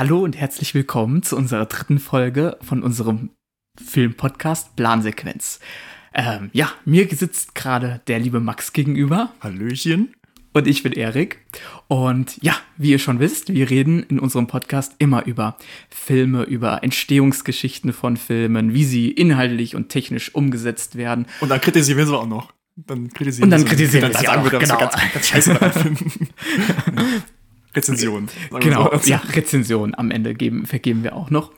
Hallo und herzlich willkommen zu unserer dritten Folge von unserem Filmpodcast Plansequenz. Ähm, ja, mir sitzt gerade der liebe Max gegenüber. Hallöchen. Und ich bin Erik. Und ja, wie ihr schon wisst, wir reden in unserem Podcast immer über Filme, über Entstehungsgeschichten von Filmen, wie sie inhaltlich und technisch umgesetzt werden. Und dann kritisieren wir sie auch noch. Dann kritisieren und dann kritisieren wir sie auch, wir, genau. ganz, ganz scheiße. Rezension. Genau, so. ja, Rezension am Ende geben, vergeben wir auch noch.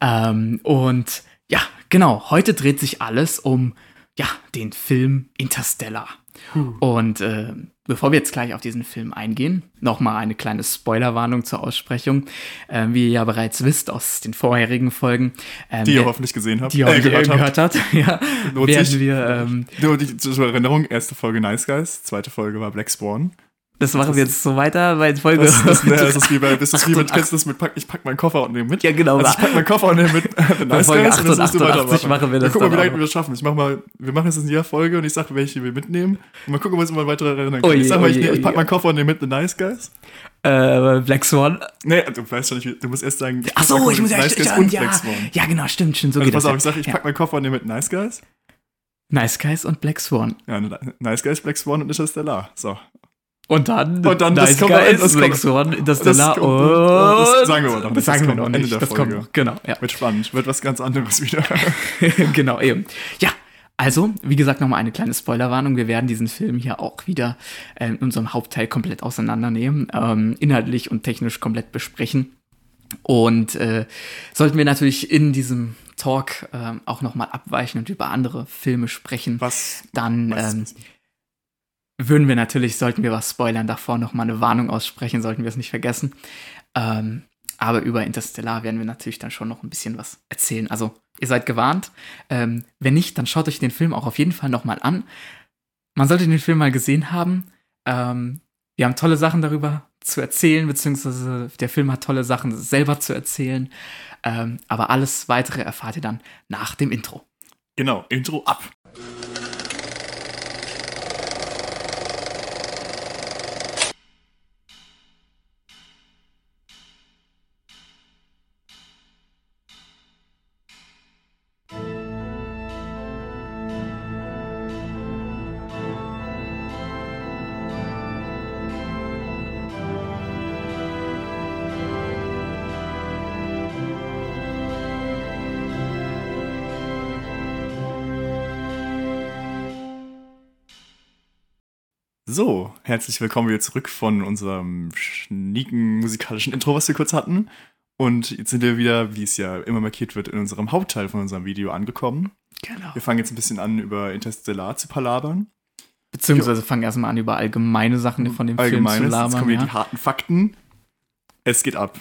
Ähm, und ja, genau, heute dreht sich alles um ja, den Film Interstellar. Huh. Und äh, bevor wir jetzt gleich auf diesen Film eingehen, nochmal eine kleine Spoilerwarnung zur Aussprechung. Äh, wie ihr ja bereits wisst aus den vorherigen Folgen. Ähm, die ihr hoffentlich gesehen habt. Die ihr äh, gehört, gehört habt. ja, werden wir. Ähm, Nur die, zur Erinnerung, erste Folge Nice Guys, zweite Folge war Black Spawn. Das machen wir jetzt so weiter bei Folge. Das, das, ne, das ist wie bei, das ist wie mit, kennst du das mit, pack, ich pack meinen Koffer und nehme mit. Ja, genau. Also ich pack meinen Koffer und nehme mit The Nice Folge Guys 8 und, und weitermachen. machen wir das. Wir gucken mal, wie lange wir das schaffen. Ich mach mal, wir machen jetzt in jeder Folge und ich sage, welche wir mitnehmen. Und mal gucken, was wir mal weiter erinnern können. ich sag mal, ich, ich pack meinen Koffer und nehme mit The Nice Guys. Äh, Black Swan. Nee, du weißt schon nicht, du musst erst sagen, Ach so, ich muss erst sagen, ja, ja, genau, stimmt, stimmt, so also geht pass das. Auf, ich sag, ich pack meinen Koffer und nehme mit Nice Guys. Nice Guys und Black Swan. Ja, Nice Guys, Black Swan und Interstellar. So. Und dann, und dann nice das kommt Guys, das Black Swan, Interstellar das kommt, und... Das sagen wir aber noch nicht. Das sagen wir noch nicht. Ende der das Folge. kommt Genau, ja. Wird spannend. Wird was ganz anderes wieder. genau, eben. Ja, also, wie gesagt, nochmal eine kleine Spoilerwarnung. Wir werden diesen Film hier auch wieder äh, in unserem Hauptteil komplett auseinandernehmen, ähm, inhaltlich und technisch komplett besprechen. Und äh, sollten wir natürlich in diesem Talk äh, auch nochmal abweichen und über andere Filme sprechen, was, dann was ähm, würden wir natürlich, sollten wir was spoilern, davor nochmal eine Warnung aussprechen, sollten wir es nicht vergessen. Ähm, aber über Interstellar werden wir natürlich dann schon noch ein bisschen was erzählen. Also, ihr seid gewarnt. Ähm, wenn nicht, dann schaut euch den Film auch auf jeden Fall nochmal an. Man sollte den Film mal gesehen haben. Ähm, wir haben tolle Sachen darüber zu erzählen, beziehungsweise der Film hat tolle Sachen selber zu erzählen. Ähm, aber alles weitere erfahrt ihr dann nach dem Intro. Genau, Intro ab. So, herzlich willkommen wieder zurück von unserem schnieken musikalischen Intro, was wir kurz hatten. Und jetzt sind wir wieder, wie es ja immer markiert wird, in unserem Hauptteil von unserem Video angekommen. Genau. Wir fangen jetzt ein bisschen an, über Interstellar zu palabern. Beziehungsweise fangen erstmal an, über allgemeine Sachen von dem Film zu labern. Jetzt kommen ja. die harten Fakten. Es geht ab.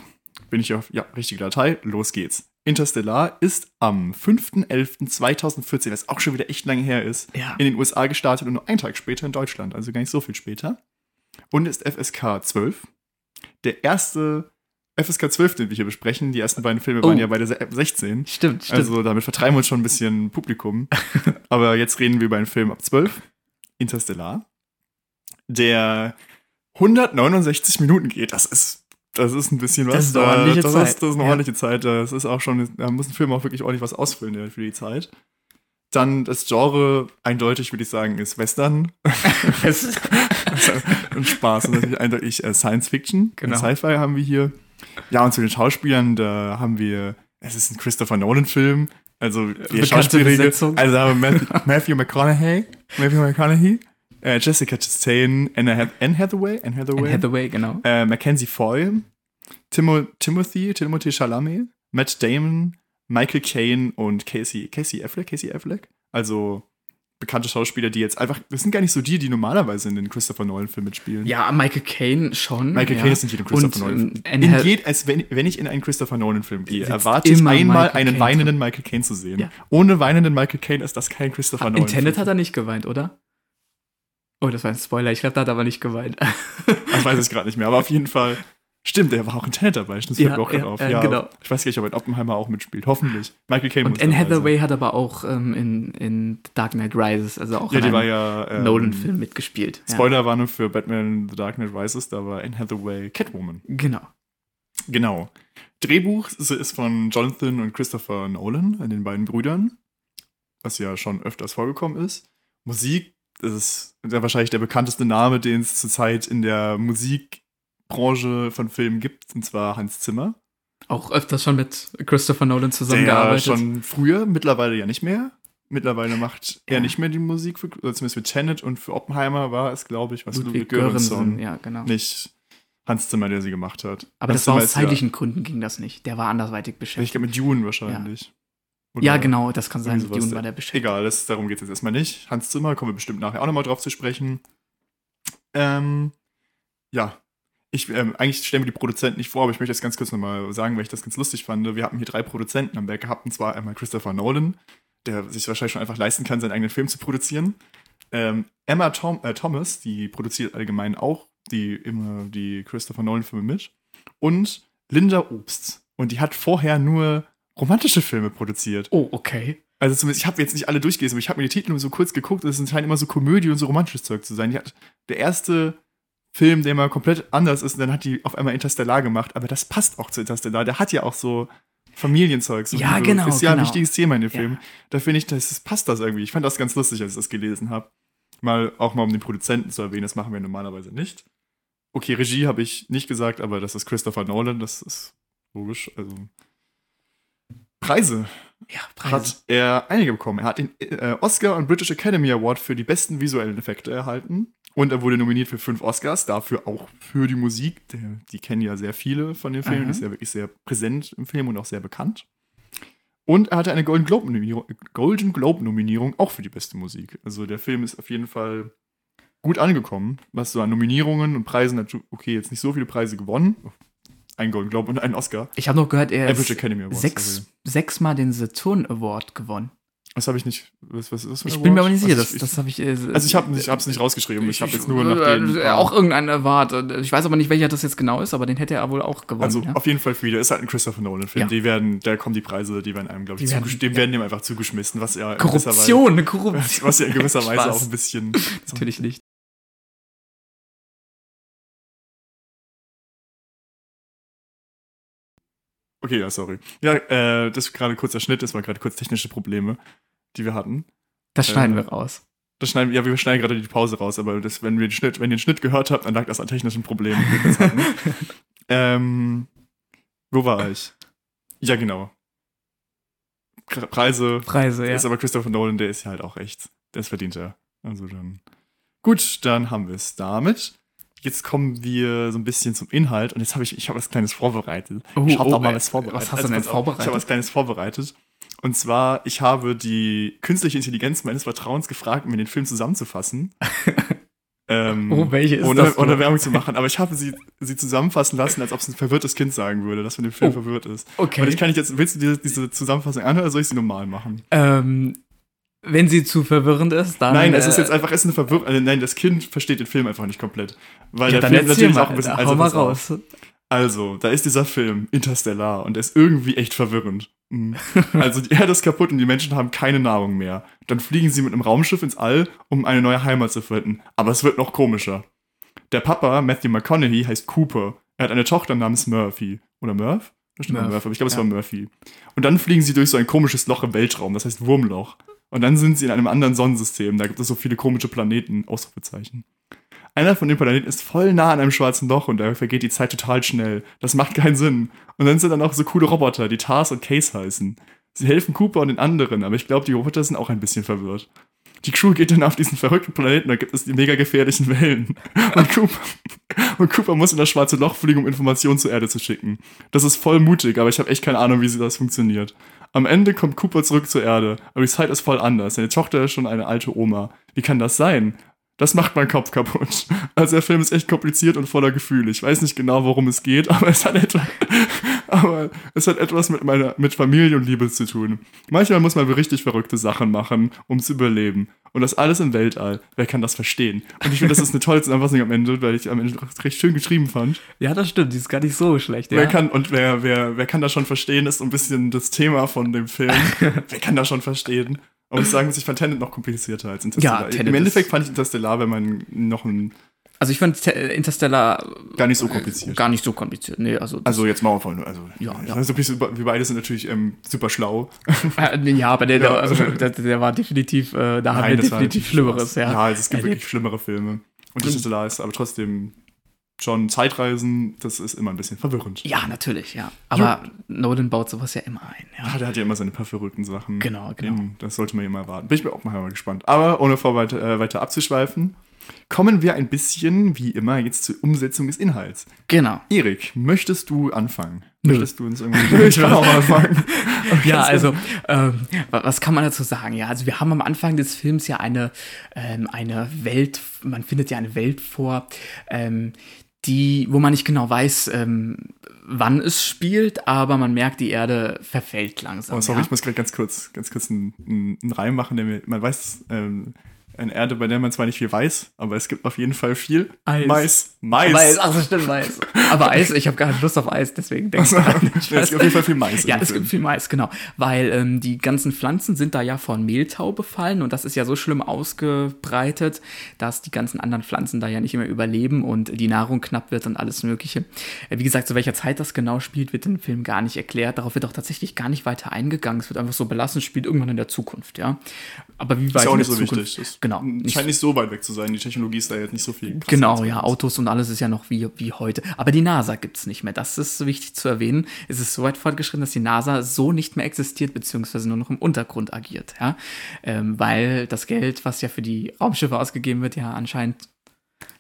Bin ich auf, ja, richtige Datei. Los geht's. Interstellar ist am 5.11.2014, was auch schon wieder echt lange her ist, ja. in den USA gestartet und nur einen Tag später in Deutschland, also gar nicht so viel später. Und ist FSK 12. Der erste FSK 12, den wir hier besprechen, die ersten beiden Filme oh. waren ja beide 16. Stimmt, stimmt. Also damit vertreiben wir uns schon ein bisschen Publikum. Aber jetzt reden wir über einen Film ab 12, Interstellar, der 169 Minuten geht. Das ist das ist ein bisschen was. Das ist eine ordentliche das Zeit. Ist, das ist eine ja. ordentliche Zeit. Das ist auch schon, da muss ein Film auch wirklich ordentlich was ausfüllen für die Zeit. Dann das Genre, eindeutig würde ich sagen, ist Western. und Spaß. Und natürlich eindeutig äh, Science Fiction. Genau. Sci-Fi haben wir hier. Ja, und zu den Schauspielern, da haben wir, es ist ein Christopher Nolan-Film. Also die Schauspieler. Also Matthew, Matthew McConaughey. Matthew McConaughey. Äh, Jessica Chastain, Anne, Anne Hathaway, Anne Hathaway, Anne Hathaway genau. Äh, Mackenzie Foy, Timo, Timothy, Timothy Chalamet, Matt Damon, Michael Caine und Casey, Casey Affleck, Casey Affleck. Also bekannte Schauspieler, die jetzt einfach, das sind gar nicht so die, die normalerweise in den Christopher Nolan-Filmen mitspielen. Ja, Michael Caine schon. Michael ja. Caine ist nicht in den Christopher Nolan-Film. Ähm, als wenn, wenn ich in einen Christopher Nolan-Film gehe, erwarte ich einmal Michael einen Caine weinenden Michael Caine zu sehen. Ja. Ohne weinenden Michael Caine ist das kein Christopher Nolan-Film. In Tenet hat er nicht geweint, oder? Oh, das war ein Spoiler. Ich glaube, da hat er aber nicht geweint. ich weiß es gerade nicht mehr, aber auf jeden Fall. Stimmt, der war auch in Tenet dabei. Das ja, auch ja, auf. Ja, genau. Ich weiß gar nicht, ob er in Oppenheimer auch mitspielt. Hoffentlich. Michael Caine Und Anne Hathaway sein. hat aber auch ähm, in, in Dark Knight Rises, also auch ja, in einem ja, ähm, Nolan-Film mitgespielt. Spoilerwarnung für Batman The Dark Knight Rises, da war Anne Hathaway Catwoman. Genau. Genau. Drehbuch ist von Jonathan und Christopher Nolan, den beiden Brüdern, was ja schon öfters vorgekommen ist. Musik, das ist ja wahrscheinlich der bekannteste Name, den es zurzeit in der Musikbranche von Filmen gibt, und zwar Hans Zimmer. Auch öfters schon mit Christopher Nolan zusammengearbeitet. Ja, schon früher, mittlerweile ja nicht mehr. Mittlerweile macht ja. er nicht mehr die Musik, für, zumindest für Tenet und für Oppenheimer war es, glaube ich, was Ludwig, Ludwig Göransson, ja, genau. Nicht Hans Zimmer, der sie gemacht hat. Aber Hans das war aus zeitlichen ja, Gründen ging das nicht. Der war andersweitig beschäftigt. Ich glaube mit Dune wahrscheinlich. Ja. ja, genau, das kann sein. Dune war der beschäftigt. Egal, das, darum geht es jetzt erstmal nicht. Hans Zimmer, kommen wir bestimmt nachher auch nochmal drauf zu sprechen. Ähm, ja, ich, ähm, eigentlich stellen wir die Produzenten nicht vor, aber ich möchte das ganz kurz nochmal sagen, weil ich das ganz lustig fand. Wir hatten hier drei Produzenten am Werk gehabt, und zwar einmal Christopher Nolan, der sich wahrscheinlich schon einfach leisten kann, seinen eigenen Film zu produzieren. Ähm, Emma Tom, äh, Thomas, die produziert allgemein auch die immer die Christopher Nolan-Filme mit. Und Linda Obst. Und die hat vorher nur romantische Filme produziert. Oh, okay. Also zumindest, ich habe jetzt nicht alle durchgelesen, aber ich habe mir die Titel nur so kurz geguckt. Das scheint immer so Komödie und so romantisches Zeug zu sein. Die hat der erste Film, der mal komplett anders ist, und dann hat die auf einmal Interstellar gemacht. Aber das passt auch zu Interstellar. Der hat ja auch so Familienzeug. So ja, genau. Ist ja genau. ein wichtiges Thema in dem Film. Ja. Da finde ich, das, das passt das irgendwie. Ich fand das ganz lustig, als ich das gelesen habe. Mal auch mal um den Produzenten zu erwähnen, das machen wir normalerweise nicht. Okay, Regie habe ich nicht gesagt, aber das ist Christopher Nolan, das ist logisch. Also Preise. Ja, Preise. Hat er einige bekommen. Er hat den äh, Oscar und British Academy Award für die besten visuellen Effekte erhalten. Und er wurde nominiert für fünf Oscars, dafür auch für die Musik. Der, die kennen ja sehr viele von den Filmen, Aha. ist ja wirklich sehr präsent im Film und auch sehr bekannt. Und er hatte eine Golden Globe-Nominierung Golden Globe auch für die beste Musik. Also der Film ist auf jeden Fall gut angekommen, was so an Nominierungen und Preisen hat. Okay, jetzt nicht so viele Preise gewonnen. Ein Golden Globe und ein Oscar. Ich habe noch gehört, er hat sechs, sechsmal den Saturn Award gewonnen. Das habe ich nicht. Was, was ist das Ich bin mir aber nicht sicher, das, das habe ich. Äh, also ich habe es nicht rausgeschrieben. Ich habe jetzt nur nach dem. Äh, auch irgendeinen Award. Ich weiß aber nicht, welcher das jetzt genau ist, aber den hätte er wohl auch gewonnen. Also ja? auf jeden Fall viele. Ist halt ein Christopher Nolan-Film. Ja. Die werden, da kommen die Preise, die werden einem, glaube ich, werden, dem werden ihm einfach zugeschmissen, was er Korruption, Korruption. Was ja in gewisser Weise auch ein bisschen. Natürlich nicht. Okay, ja, sorry. Ja, äh, das ist gerade kurzer Schnitt, das war gerade kurz technische Probleme, die wir hatten. Das schneiden äh, wir raus. Das schneiden, ja, wir schneiden gerade die Pause raus, aber das, wenn, wir den Schnitt, wenn ihr den Schnitt gehört habt, dann lag das an technischen Problemen. ähm, wo war ich? Ja, genau. Preise. Preise, ja. Ist aber Christopher Nolan, der ist ja halt auch echt. Das verdient er. Also dann. Gut, dann haben wir es damit jetzt kommen wir so ein bisschen zum Inhalt und jetzt habe ich, ich habe was Kleines vorbereitet. Oh, ich habe oh, mal was vorbereitet. Was hast du denn also, vorbereitet? Ich habe was Kleines vorbereitet. Und zwar, ich habe die künstliche Intelligenz meines Vertrauens gefragt, mir den Film zusammenzufassen. ähm, oh, welche ist ohne, das? Ohne Werbung zu machen. Aber ich habe sie, sie zusammenfassen lassen, als ob es ein verwirrtes Kind sagen würde, dass mit dem Film oh, verwirrt ist. Okay. Und ich kann nicht jetzt, willst du diese, diese Zusammenfassung anhören oder soll ich sie normal machen? Ähm, wenn sie zu verwirrend ist, dann. Nein, es ist äh, jetzt einfach, es ist eine Verwirrung. Also nein, das Kind versteht den Film einfach nicht komplett. Weil ja, der Film natürlich mal, auch ein bisschen. Also, mal raus. Also, da ist dieser Film, Interstellar, und der ist irgendwie echt verwirrend. Mhm. Also, die Erde ist kaputt und die Menschen haben keine Nahrung mehr. Dann fliegen sie mit einem Raumschiff ins All, um eine neue Heimat zu finden. Aber es wird noch komischer. Der Papa, Matthew McConaughey, heißt Cooper. Er hat eine Tochter namens Murphy. Oder Murph? Das stimmt Murph, aber ich glaube, es ja. war Murphy. Und dann fliegen sie durch so ein komisches Loch im Weltraum, das heißt Wurmloch. Und dann sind sie in einem anderen Sonnensystem. Da gibt es so viele komische Planeten, Ausrufezeichen. Einer von den Planeten ist voll nah an einem schwarzen Loch und da vergeht die Zeit total schnell. Das macht keinen Sinn. Und dann sind da noch so coole Roboter, die Tars und Case heißen. Sie helfen Cooper und den anderen, aber ich glaube, die Roboter sind auch ein bisschen verwirrt. Die Crew geht dann auf diesen verrückten Planeten, da gibt es die mega gefährlichen Wellen. Und Cooper, und Cooper muss in das schwarze Loch fliegen, um Informationen zur Erde zu schicken. Das ist voll mutig, aber ich habe echt keine Ahnung, wie sie das funktioniert. Am Ende kommt Cooper zurück zur Erde, aber die Zeit ist voll anders. Seine Tochter ist schon eine alte Oma. Wie kann das sein? Das macht meinen Kopf kaputt. Also der Film ist echt kompliziert und voller Gefühle. Ich weiß nicht genau, worum es geht, aber es hat etwas, aber es hat etwas mit meiner mit Familie und Liebe zu tun. Manchmal muss man richtig verrückte Sachen machen, um zu überleben. Und das alles im Weltall. Wer kann das verstehen? Und ich finde, das ist eine tolle Zusammenfassung am Ende, weil ich am Ende recht schön geschrieben fand. Ja, das stimmt. Die ist gar nicht so schlecht. Ja. Wer kann, und wer, wer, wer kann das schon verstehen, ist so ein bisschen das Thema von dem Film. wer kann das schon verstehen? Und ich sagen, ich fand Tenet noch komplizierter als Interstellar. Ja, Im Endeffekt fand ich Interstellar, wenn man noch ein Also ich finde Interstellar gar nicht so kompliziert. Gar nicht so kompliziert. Nee, also, also jetzt mal von, also ja, ja. Also wir beide sind natürlich ähm, super schlau. ja, aber der, der, der, der war definitiv, äh, da Nein, haben wir definitiv Schlimmeres. Ja, ja also es gibt wirklich schlimmere Filme. Und Interstellar ist aber trotzdem schon Zeitreisen, das ist immer ein bisschen verwirrend. Ja, natürlich, ja. Aber ja. Nolan baut sowas ja immer ein. Ja. ja, der hat ja immer seine paar verrückten Sachen. Genau, genau. Das sollte man immer erwarten. Bin ich mir auch mal gespannt. Aber ohne vor weiter, äh, weiter abzuschweifen, kommen wir ein bisschen, wie immer, jetzt zur Umsetzung des Inhalts. Genau. Erik, möchtest du anfangen? Möchtest du uns irgendwie. ich auch anfangen. Okay, ja, also, ähm, was kann man dazu sagen? Ja, also, wir haben am Anfang des Films ja eine, ähm, eine Welt, man findet ja eine Welt vor, ähm, die, wo man nicht genau weiß, ähm, wann es spielt, aber man merkt, die Erde verfällt langsam. Oh, sorry, ja? ich muss gerade ganz kurz, ganz kurz einen, einen Reim machen, der mir, man weiß, ähm, eine Erde, bei der man zwar nicht viel weiß, aber es gibt auf jeden Fall viel Eis. Mais. Mais. Mais, ach stimmt, Mais. Aber Eis, ich habe gar nicht Lust auf Eis, deswegen denke ich daran. es gibt auf jeden Fall viel Mais. Ja, es gibt viel Mais, genau. Weil ähm, die ganzen Pflanzen sind da ja von Mehltau befallen und das ist ja so schlimm ausgebreitet, dass die ganzen anderen Pflanzen da ja nicht immer überleben und die Nahrung knapp wird und alles Mögliche. Äh, wie gesagt, zu welcher Zeit das genau spielt, wird im Film gar nicht erklärt. Darauf wird auch tatsächlich gar nicht weiter eingegangen. Es wird einfach so belassen, spielt irgendwann in der Zukunft, ja. Aber wie weit ist ja auch nicht so Zukunft, wichtig. Das Genau. Nicht Scheint nicht so weit weg zu sein. Die Technologie ist da jetzt nicht so viel. Genau, ja, Autos und alles ist ja noch wie, wie heute. Aber die NASA gibt es nicht mehr. Das ist wichtig zu erwähnen. Es ist so weit fortgeschritten, dass die NASA so nicht mehr existiert, beziehungsweise nur noch im Untergrund agiert. Ja? Ähm, weil das Geld, was ja für die Raumschiffe ausgegeben wird, ja anscheinend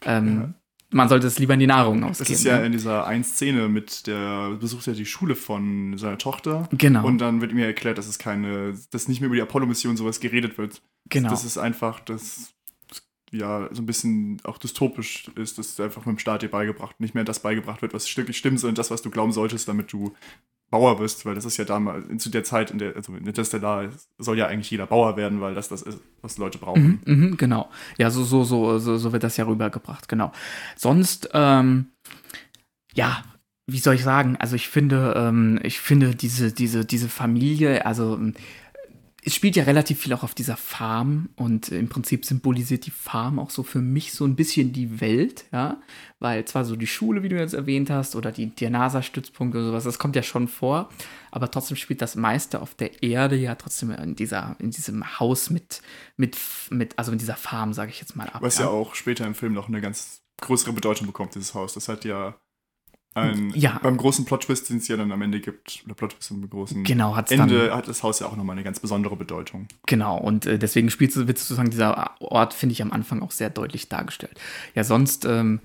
ähm, ja man sollte es lieber in die Nahrung ausgeben. Das ist ja ne? in dieser einen Szene mit der besucht ja die Schule von seiner Tochter. Genau. Und dann wird mir erklärt, dass es keine, dass nicht mehr über die Apollo-Mission sowas geredet wird. Genau. Das ist einfach, das ja so ein bisschen auch dystopisch ist, dass einfach mit dem Staat dir beigebracht, nicht mehr das beigebracht wird, was wirklich stimmt, sondern das, was du glauben solltest, damit du Bauer bist, weil das ist ja damals, zu der Zeit, in der, also in Interstellar soll ja eigentlich jeder Bauer werden, weil das das ist, was Leute brauchen. Mhm, mh, genau. Ja, so, so, so, so, so wird das ja rübergebracht, genau. Sonst, ähm, ja, wie soll ich sagen, also ich finde, ähm, ich finde diese, diese, diese Familie, also es spielt ja relativ viel auch auf dieser Farm und im Prinzip symbolisiert die Farm auch so für mich so ein bisschen die Welt, ja, weil zwar so die Schule, wie du jetzt erwähnt hast, oder die, der NASA-Stützpunkt oder sowas, das kommt ja schon vor, aber trotzdem spielt das meiste auf der Erde ja trotzdem in dieser, in diesem Haus mit, mit, mit also in dieser Farm, sage ich jetzt mal ab. Was ja. ja auch später im Film noch eine ganz größere Bedeutung bekommt, dieses Haus. Das hat ja ein, ja. Beim großen Plot-Twist, den es ja dann am Ende gibt, oder Plot-Twist im großen genau, hat's Ende, dann, hat das Haus ja auch nochmal eine ganz besondere Bedeutung. Genau, und äh, deswegen spielt wird sozusagen dieser Ort, finde ich, am Anfang auch sehr deutlich dargestellt. Ja, sonst ähm,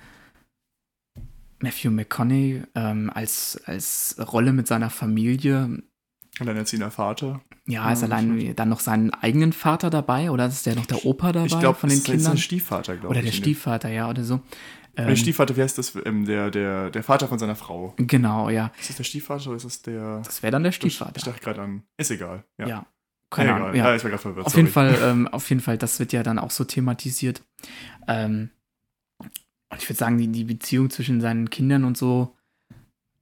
Matthew McConaughey ähm, als, als Rolle mit seiner Familie. Alleinerziehender Vater. Ja, ist ja, allein dann noch seinen eigenen Vater dabei oder ist der noch der Opa dabei ich glaub, von den Kindern? Ich glaube, der Stiefvater, glaube ich. Oder der Stiefvater, ja, oder so. Ähm, der Stiefvater, wie heißt das? Ähm, der, der, der Vater von seiner Frau. Genau, ja. Ist das der Stiefvater oder ist das der. Das wäre dann der Stiefvater. Ich, dachte gerade an. Ist egal. Ja. ja. Keine ja, Ahnung. Ja. ja. ich war gerade verwirrt. Auf sorry. jeden Fall, ähm, auf jeden Fall, das wird ja dann auch so thematisiert. Ähm, und ich würde sagen, die, die Beziehung zwischen seinen Kindern und so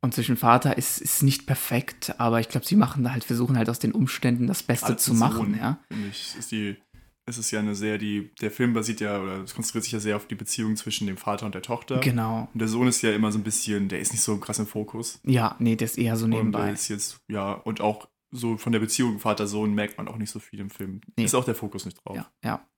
und zwischen Vater ist, ist nicht perfekt, aber ich glaube, sie machen halt, versuchen halt aus den Umständen das Beste Als zu machen, Sohn, ja. Ich, ist die es ist ja eine sehr, die, der Film basiert ja, oder es konzentriert sich ja sehr auf die Beziehung zwischen dem Vater und der Tochter. Genau. Und der Sohn ist ja immer so ein bisschen, der ist nicht so krass im Fokus. Ja, nee, der ist eher so nebenbei. Und der ist jetzt, ja, und auch so von der Beziehung Vater-Sohn merkt man auch nicht so viel im Film. Nee. Ist auch der Fokus nicht drauf. Ja, ja.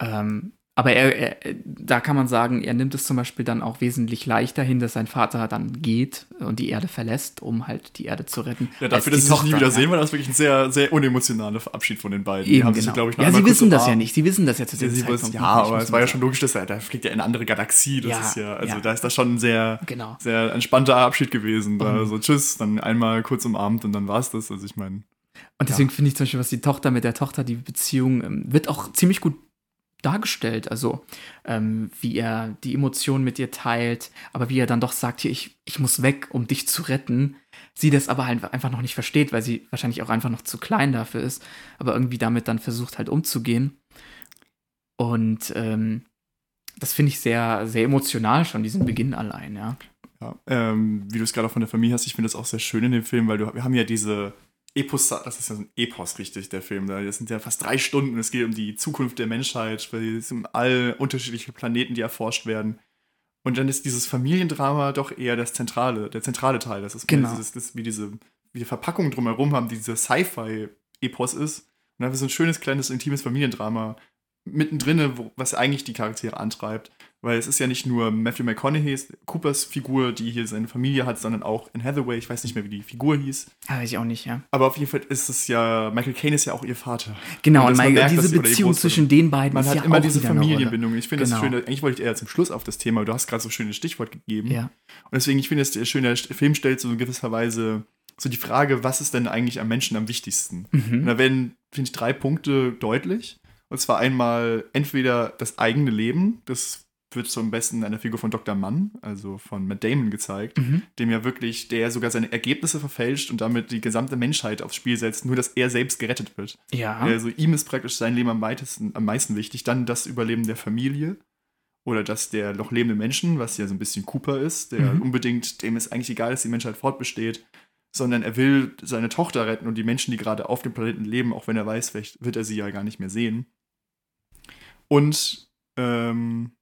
Ähm, aber er, er, da kann man sagen, er nimmt es zum Beispiel dann auch wesentlich leichter hin, dass sein Vater dann geht und die Erde verlässt, um halt die Erde zu retten. Ja, dafür, dass sie sich nie wieder sehen, war das wirklich ein sehr, sehr unemotionaler Abschied von den beiden. Eben, genau. sich, ich, ja, sie wissen das ja nicht. Sie wissen das ja zu dem ja, Zeitpunkt Ja, aber es war ja schon logisch, dass er, da fliegt ja in eine andere Galaxie. Das ja, ist ja, also ja. da ist das schon ein sehr, genau. sehr entspannter Abschied gewesen. Da so, tschüss, dann einmal kurz umarmt und dann war es das. Also ich meine. Und deswegen finde ich zum Beispiel, was die Tochter mit der Tochter, die Beziehung, ähm, wird auch ziemlich gut dargestellt. Also ähm, wie er die Emotionen mit ihr teilt, aber wie er dann doch sagt, hier, ich, ich muss weg, um dich zu retten. Sie das aber halt einfach noch nicht versteht, weil sie wahrscheinlich auch einfach noch zu klein dafür ist, aber irgendwie damit dann versucht halt umzugehen. Und ähm, das finde ich sehr, sehr emotional schon, diesen Beginn allein, ja. Ja, ähm, wie du es gerade auch von der Familie hast, ich finde das auch sehr schön in dem Film, weil du, wir haben ja diese Epos, das ist ja so ein Epos, richtig, der Film. Das sind ja fast drei Stunden. Es geht um die Zukunft der Menschheit, weil es sind all unterschiedliche Planeten, die erforscht werden. Und dann ist dieses Familiendrama doch eher das zentrale, der zentrale Teil. Das ist genau. dieses, das, wie diese wie die Verpackung drumherum haben, die dieser Sci-Fi-Epos ist. Und dann haben wir so ein schönes, kleines, intimes Familiendrama mittendrin, was eigentlich die Charaktere antreibt. Weil es ist ja nicht nur Matthew McConaughey, Coopers Figur, die hier seine Familie hat, sondern auch in Hathaway, ich weiß nicht mehr, wie die Figur hieß. Ah, weiß ich auch nicht, ja. Aber auf jeden Fall ist es ja, Michael Caine ist ja auch ihr Vater. Genau, und, und Michael, merkt, diese Beziehung zwischen den beiden man ist hat ja immer diese Familienbindung. Ich finde genau. das schön, eigentlich wollte ich eher zum Schluss auf das Thema, du hast gerade so ein schönes Stichwort gegeben. Ja. Und deswegen, ich finde es schön, der Film stellt so in gewisser Weise so die Frage, was ist denn eigentlich am Menschen am wichtigsten? Mhm. Und da werden, finde ich, drei Punkte deutlich. Und zwar einmal entweder das eigene Leben, das wird zum besten in der Figur von Dr. Mann, also von Matt Damon gezeigt, mhm. dem ja wirklich, der sogar seine Ergebnisse verfälscht und damit die gesamte Menschheit aufs Spiel setzt, nur dass er selbst gerettet wird. Ja. Also ihm ist praktisch sein Leben am, weitesten, am meisten wichtig. Dann das Überleben der Familie oder das der noch lebenden Menschen, was ja so ein bisschen Cooper ist, der mhm. unbedingt, dem ist eigentlich egal, dass die Menschheit fortbesteht, sondern er will seine Tochter retten und die Menschen, die gerade auf dem Planeten leben, auch wenn er weiß, vielleicht wird er sie ja gar nicht mehr sehen. Und ähm,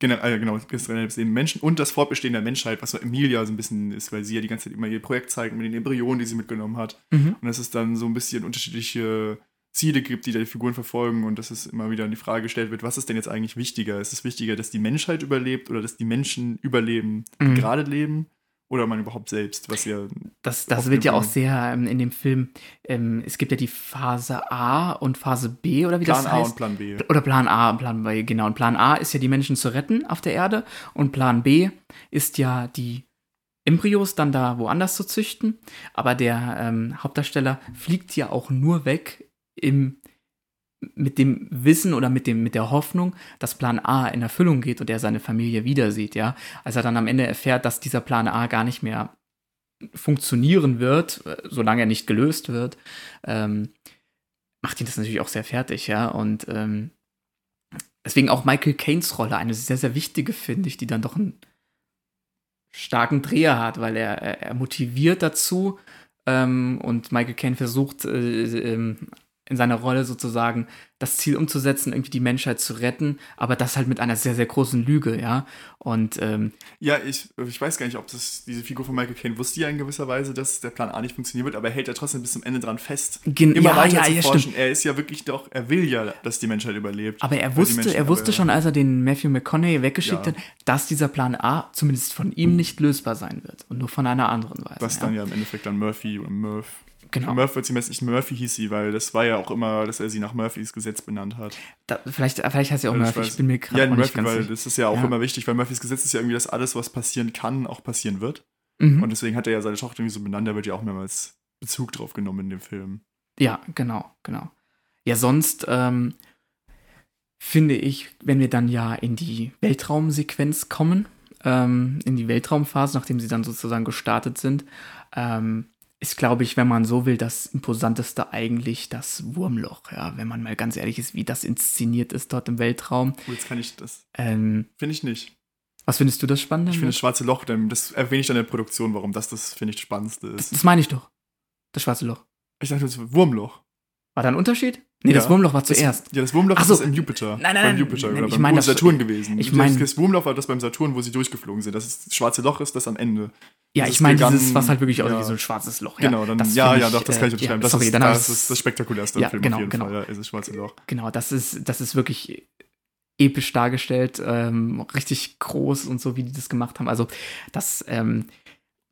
genau, äh, genau, das Menschen und das Fortbestehen der Menschheit, was so Emilia so ein bisschen ist, weil sie ja die ganze Zeit immer ihr Projekt zeigt mit den Embryonen, die sie mitgenommen hat. Mhm. Und dass es dann so ein bisschen unterschiedliche Ziele gibt, die die Figuren verfolgen und dass es immer wieder in die Frage gestellt wird, was ist denn jetzt eigentlich wichtiger? Ist es wichtiger, dass die Menschheit überlebt oder dass die Menschen überleben, mhm. gerade leben? Oder man überhaupt selbst, was ja. Das, das wird ja auch sehr ähm, in dem Film. Ähm, es gibt ja die Phase A und Phase B, oder wie Plan das heißt? Plan A und Plan B. Oder Plan A und Plan B, genau. Und Plan A ist ja die Menschen zu retten auf der Erde. Und Plan B ist ja die Embryos dann da woanders zu züchten. Aber der ähm, Hauptdarsteller fliegt ja auch nur weg im mit dem Wissen oder mit, dem, mit der Hoffnung, dass Plan A in Erfüllung geht und er seine Familie wieder sieht, ja. Als er dann am Ende erfährt, dass dieser Plan A gar nicht mehr funktionieren wird, äh, solange er nicht gelöst wird, ähm, macht ihn das natürlich auch sehr fertig, ja. Und ähm, deswegen auch Michael Caines Rolle eine sehr, sehr wichtige, finde ich, die dann doch einen starken Dreher hat, weil er, er motiviert dazu ähm, und Michael Caine versucht, äh, äh, in seiner Rolle sozusagen das Ziel umzusetzen, irgendwie die Menschheit zu retten, aber das halt mit einer sehr, sehr großen Lüge, ja. Und ähm, ja, ich, ich weiß gar nicht, ob das diese Figur von Michael Caine wusste ja in gewisser Weise, dass der Plan A nicht funktionieren wird, aber er hält ja trotzdem bis zum Ende dran fest. Gen immer ja, weiter ja, zu ja, forschen. stimmt. Er ist ja wirklich doch, er will ja, dass die Menschheit überlebt. Aber er wusste, Menschen, er wusste schon, als er den Matthew McConaughey weggeschickt ja. hat, dass dieser Plan A zumindest von ihm nicht lösbar sein wird und nur von einer anderen Weise. Was dann ja im Endeffekt dann Murphy oder Murph Genau. Murphy wird sie nicht Murphy hieß sie, weil das war ja auch immer, dass er sie nach Murphys Gesetz benannt hat. Da, vielleicht, vielleicht heißt sie auch also Murphy, ich, ich bin mir gerade Ja, Murphy, weil das ist ja auch ja. immer wichtig, weil Murphys Gesetz ist ja irgendwie, dass alles, was passieren kann, auch passieren wird. Mhm. Und deswegen hat er ja seine Tochter irgendwie so benannt, da wird ja auch mehrmals Bezug drauf genommen in dem Film. Ja, genau, genau. Ja, sonst ähm, finde ich, wenn wir dann ja in die Weltraumsequenz kommen, ähm, in die Weltraumphase, nachdem sie dann sozusagen gestartet sind, ähm, ist, glaube ich, wenn man so will, das imposanteste eigentlich das Wurmloch, ja, wenn man mal ganz ehrlich ist, wie das inszeniert ist dort im Weltraum. Oh, jetzt kann ich das. Ähm, finde ich nicht. Was findest du das Spannende? Ich finde das Schwarze Loch, das erwähne ich dann in der Produktion, warum das das, finde ich, das Spannendste ist. Das, das meine ich doch. Das Schwarze Loch. Ich dachte, das Wurmloch. War da ein Unterschied? Nee, ja. das Wurmloch war zuerst. Das, ja, das Wurmloch so. ist im Jupiter. Nein, nein, nein. Beim Jupiter nein, oder ich beim mein, Saturn gewesen. Ich meine, das Wurmloch war das beim Saturn, wo sie durchgeflogen sind. Das, das schwarze Loch ist das am Ende. Ja, ich meine dieses, was halt wirklich ja. aussieht wie so ein schwarzes Loch. Ja, genau, dann, das ja, ja, doch, das kann ich unterschreiben. Äh, ja, sorry, das, dann ist, das ist das spektakulärste ja, Film genau, auf jeden genau. Fall, ja, ist das schwarze Loch. Genau, das ist, das ist wirklich episch dargestellt, ähm, richtig groß und so, wie die das gemacht haben. Also, das, ähm,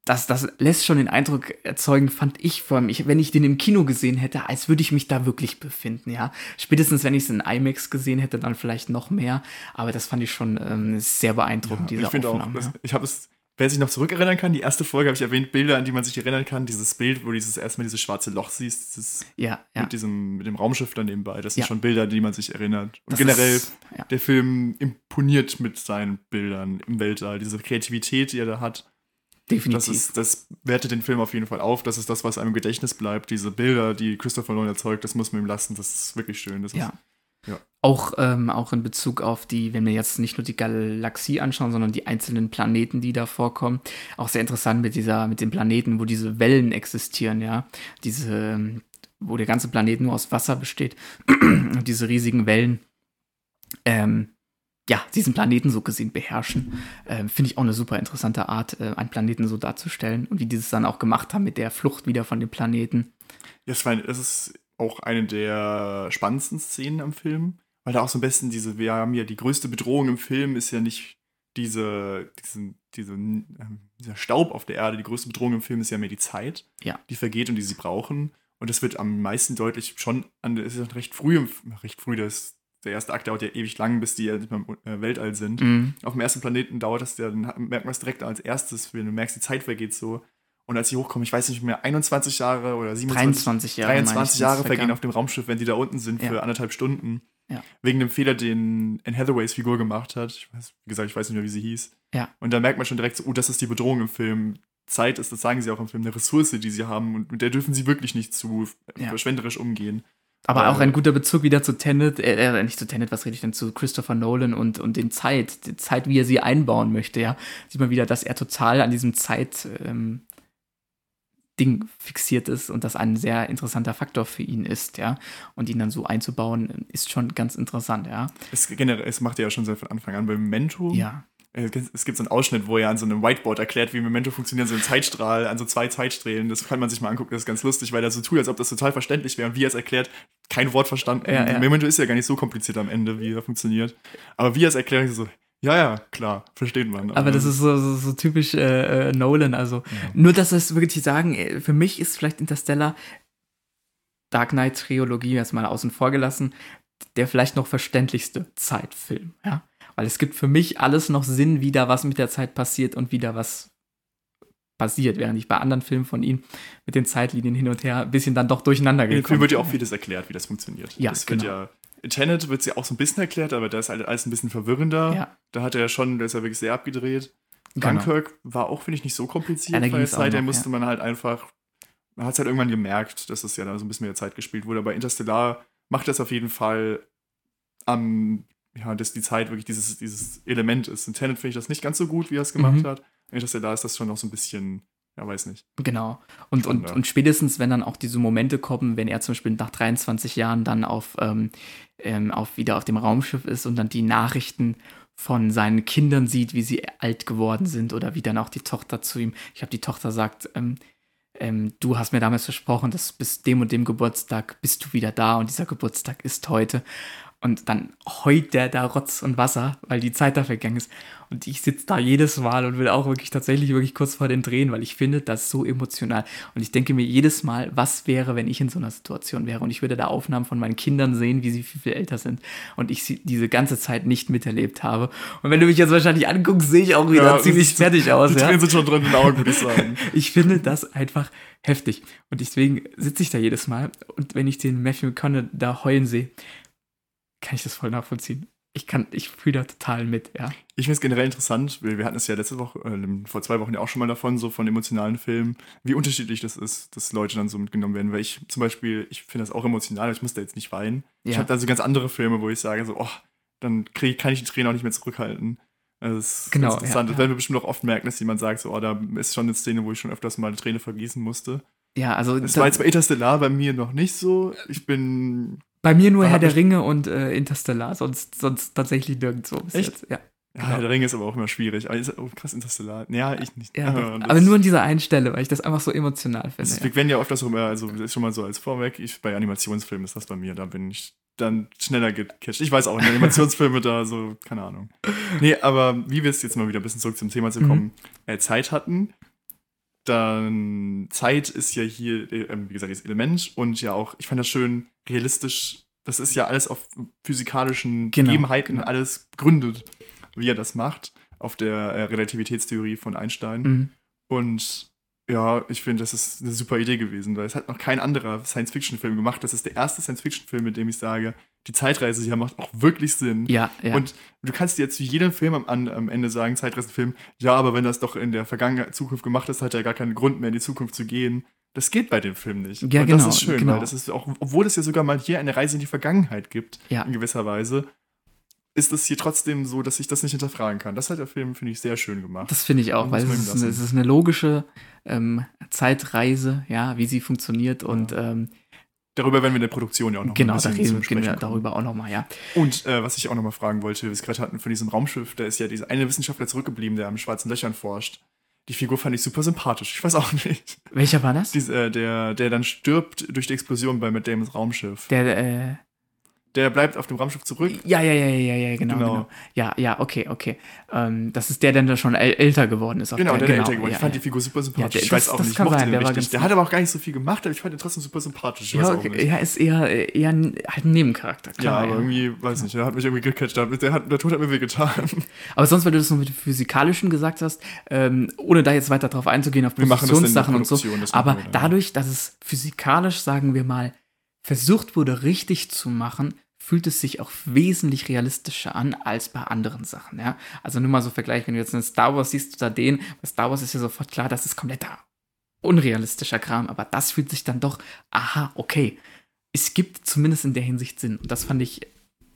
das, das lässt schon den Eindruck erzeugen, fand ich vor allem, ich, wenn ich den im Kino gesehen hätte, als würde ich mich da wirklich befinden, ja. Spätestens, wenn ich es in IMAX gesehen hätte, dann vielleicht noch mehr. Aber das fand ich schon ähm, sehr beeindruckend, ja, diese ich Aufnahme. Auch, das, ich habe es Wer sich noch zurückerinnern kann, die erste Folge habe ich erwähnt, Bilder, an die man sich erinnern kann. Dieses Bild, wo du dieses erstmal dieses schwarze Loch siehst, dieses ja, ja. mit diesem mit dem Raumschiff dann nebenbei. Das sind schon Bilder, die man sich erinnert. Und Das generell, ist- der Film imponiert mit seinen Bildern im Weltall. Diese Kreativität, die er da hat, Definitiv. das, ist, das wertet den Film auf jeden Fall auf. Das ist das, was einem im Gedächtnis bleibt. Diese Bilder, die Christopher Nolan erzeugt, das muss man ihm lassen. Das ist wirklich schön. Das Ja. Ist, Ja. Auch, ähm, auch in Bezug auf die, wenn wir jetzt nicht nur die Galaxie anschauen, sondern die einzelnen Planeten, die da vorkommen, auch sehr interessant mit dieser, mit den Planeten, wo diese Wellen existieren, ja. Diese, ähm, wo der ganze Planet nur aus Wasser besteht. Und diese riesigen Wellen, ähm, ja, diesen Planeten so gesehen beherrschen. Ähm, Finde ich auch eine super interessante Art, äh, einen Planeten so darzustellen und wie die das dann auch gemacht haben mit der Flucht wieder von dem Planeten. Ja, es, war, es ist auch eine der spannendsten Szenen am Film, weil da auch so am besten diese, wir haben ja die größte Bedrohung im Film ist ja nicht diese, diesen, diese, ähm, dieser Staub auf der Erde, die größte Bedrohung im Film ist ja mehr die Zeit, ja. die vergeht und die sie brauchen. Und das wird am meisten deutlich schon an, es ist recht früh, recht früh, das der erste Akt dauert ja ewig lang, bis die ja nicht mehr im äh, Weltall sind. Mhm. Auf dem ersten Planeten dauert das ja, dann merkt man es direkt als erstes, wenn du merkst, die Zeit vergeht so. Und als sie hochkommen, ich weiß nicht mehr, 21 Jahre oder 27 23 Jahre, 23 Jahre vergehen auf dem Raumschiff, wenn die da unten sind für ja. anderthalb Stunden. Ja. Wegen dem Fehler, den Anne Hathaways Figur gemacht hat. Ich weiß, wie gesagt, ich weiß nicht mehr, wie sie hieß. Ja. Und da merkt man schon direkt so, oh, das ist die Bedrohung im Film. Zeit ist, das sagen sie auch im Film, eine Ressource, die sie haben und mit der dürfen sie wirklich nicht zu verschwenderisch umgehen. Aber auch ein guter Bezug wieder zu Tenet, äh, äh, nicht zu Tenet, was rede ich denn, zu Christopher Nolan und, und den Zeit, die Zeit, wie er sie einbauen möchte, ja. Sieht man wieder, dass er total an diesem Zeit, ähm, Ding fixiert ist und das ein sehr interessanter Faktor für ihn ist, ja. Und ihn dann so einzubauen, ist schon ganz interessant, ja. Es, generell, es macht er ja schon seit von Anfang an beim Memento. Ja. Äh, es gibt so einen Ausschnitt, wo er an so einem Whiteboard erklärt, wie Memento funktioniert, so ein Zeitstrahl, an so zwei Zeitstrahlen. Das kann man sich mal angucken, das ist ganz lustig, weil er so tut, als ob das total verständlich wäre und wie er es erklärt, kein Wort verstanden. Ja, ja. Memento ist ja gar nicht so kompliziert am Ende, wie er funktioniert. Aber wie er es erklärt, ist so, ja, ja, klar, versteht man. Aber, das ist so, so, so typisch äh, äh Nolan. Also, ja. nur, dass es wirklich sagen, äh, für mich ist vielleicht Interstellar Dark Knight Trilogie erstmal außen vor gelassen, der vielleicht noch verständlichste Zeitfilm, ja. Weil es gibt für mich alles noch Sinn, wie da was mit der Zeit passiert und wie da was passiert, während ich bei anderen Filmen von ihm mit den Zeitlinien hin und her ein bisschen dann doch durcheinander gekommen. In Film wird ja auch vieles erklärt, wie das funktioniert. Ja, das genau. ja in Tenet wird sie ja auch so ein bisschen erklärt, aber da ist halt alles ein bisschen verwirrender. Ja. Da hat er ja schon, da ist er wirklich sehr abgedreht. Genau. Dunkirk war auch, finde ich, nicht so kompliziert, ja, weil Zeit, da musste ja. man halt einfach, man hat es halt irgendwann gemerkt, dass es ja da so ein bisschen mehr Zeit gespielt wurde. Aber Interstellar macht das auf jeden Fall am ja, dass die Zeit wirklich dieses, dieses Element ist. In Tenet finde ich das nicht ganz so gut, wie er es gemacht mhm. hat. Dass er da ist das schon noch so ein bisschen, ja, weiß nicht. Genau. Und, und, und spätestens, wenn dann auch diese Momente kommen, wenn er zum Beispiel nach 23 Jahren dann auf, ähm, ähm, auf wieder auf dem Raumschiff ist und dann die Nachrichten von seinen Kindern sieht, wie sie alt geworden sind oder wie dann auch die Tochter zu ihm, ich habe die Tochter sagt, ähm, ähm, du hast mir damals versprochen, dass bis dem und dem Geburtstag bist du wieder da und dieser Geburtstag ist heute. Und dann heult der da Rotz und Wasser, weil die Zeit da vergangen ist. Und ich sitze da jedes Mal und will auch wirklich tatsächlich wirklich kurz vor den Drehen, weil ich finde das so emotional. Und ich denke mir jedes Mal, was wäre, wenn ich in so einer Situation wäre und ich würde da Aufnahmen von meinen Kindern sehen, wie sie viel, viel älter sind und ich sie diese ganze Zeit nicht miterlebt habe. Und wenn du mich jetzt wahrscheinlich anguckst, sehe ich auch wieder ja, ziemlich fertig aus. Die ja? sind schon drin in den Augen, würde ich sagen. ich finde das einfach heftig. Und deswegen sitze ich da jedes Mal und wenn ich den Matthew McConaughey da heulen sehe, kann ich das voll nachvollziehen. Ich kann, ich fühle da total mit, ja. Ich finde es generell interessant, wir, wir hatten es ja letzte Woche, äh, vor zwei Wochen ja auch schon mal davon, so von emotionalen Filmen, wie unterschiedlich das ist, dass Leute dann so mitgenommen werden. Weil ich zum Beispiel, ich finde das auch emotional, ich muss da jetzt nicht weinen. Ja. Ich habe da so ganz andere Filme, wo ich sage, so, oh, dann krieg, kann ich die Tränen auch nicht mehr zurückhalten. Also das ist genau, interessant. Ja, das werden wir bestimmt auch oft merken, dass jemand sagt, so, oh, da ist schon eine Szene, wo ich schon öfters mal eine Träne vergießen musste. Ja, also. Das, das war jetzt bei Interstellar bei mir noch nicht so. Ich bin bei mir nur Herr der Ringe und äh, Interstellar, sonst, sonst tatsächlich nirgendwo bis Echt? jetzt. Ja. Ja, genau. Herr der Ringe ist aber auch immer schwierig. Aber ist, oh, krass, Interstellar. Ja, ich nicht. Ja, aber nur an dieser einen Stelle, weil ich das einfach so emotional finde. Das, wir werden ja oft das rum, also das ist schon mal so als Vorweg. Ich, bei Animationsfilmen ist das bei mir, da bin ich dann schneller gecatcht. Ich weiß auch, in Animationsfilme da so, keine Ahnung. Nee, aber wie wir es jetzt mal wieder ein bisschen zurück zum Thema zu kommen, mhm. äh, Zeit hatten, dann Zeit ist ja hier, äh, wie gesagt, das Element und ja auch, ich fand das schön realistisch. Das ist ja alles auf physikalischen genau, Gegebenheiten genau. alles gründet, wie er das macht, auf der äh, Relativitätstheorie von Einstein. Mhm. Und ja, ich finde, das ist eine super Idee gewesen, weil es hat noch kein anderer Science-Fiction-Film gemacht. Das ist der erste Science-Fiction-Film, mit dem ich sage, die Zeitreise hier macht auch wirklich Sinn. Ja, ja. Und du kannst jetzt zu jedem Film am, am Ende sagen, Zeitreisenfilm, ja, aber wenn das doch in der vergangenen Zukunft gemacht ist, hat er ja gar keinen Grund mehr in die Zukunft zu gehen. Das geht bei dem Film nicht. Ja, und genau, das ist schön, genau. weil das ist auch, obwohl es ja sogar mal hier eine Reise in die Vergangenheit gibt, ja. in gewisser Weise, ist es hier trotzdem so, dass ich das nicht hinterfragen kann. Das hat der Film, finde ich, sehr schön gemacht. Das finde ich auch, weil es ist, eine, es ist, eine, logische ähm, Zeitreise, ja, wie sie funktioniert ja. und ähm, Darüber werden wir in der Produktion ja auch noch genau, ein bisschen da reden, gehen wir darüber auch nochmal, ja. Und äh, was ich auch nochmal fragen wollte, wir es gerade hatten von diesem Raumschiff, da ist ja dieser eine Wissenschaftler zurückgeblieben, der am schwarzen Löchern forscht. Die Figur fand ich super sympathisch. Ich weiß auch nicht. Welcher war das? Dies, äh, der, der dann stirbt durch die Explosion bei Matt Damons Raumschiff. Der, äh, der bleibt auf dem Raumschiff zurück. Ja, ja, ja, ja, ja, genau. genau. genau. Ja, ja, okay, okay. Ähm, das ist der, der schon älter geworden ist. Genau, der, der, genau, älter geworden. Ja, ich fand ja. die Figur super sympathisch. Ja, der, ich weiß das, auch das nicht, ich mochte sein, den der, der hat aber auch gar nicht so viel gemacht, aber ich fand ihn trotzdem super sympathisch. ja, okay. ja, ist eher, eher ein, halt ein Nebencharakter. Klar, ja, aber irgendwie, weiß nicht, der hat mich irgendwie gecatcht. Der, hat, der Tod hat mir wehgetan. Aber sonst, weil du das noch mit dem Physikalischen gesagt hast, ähm, ohne da jetzt weiter drauf einzugehen, auf Produktionssachen und so, aber dadurch, dass es physikalisch, sagen wir mal, versucht wurde, richtig zu machen, fühlt es sich auch wesentlich realistischer an als bei anderen Sachen. Ja? Also nur mal so Vergleich, wenn du jetzt in Star Wars siehst oder den, bei Star Wars ist ja sofort klar, das ist kompletter unrealistischer Kram, aber das fühlt sich dann doch, aha, okay. Es gibt zumindest in der Hinsicht Sinn. Und das fand ich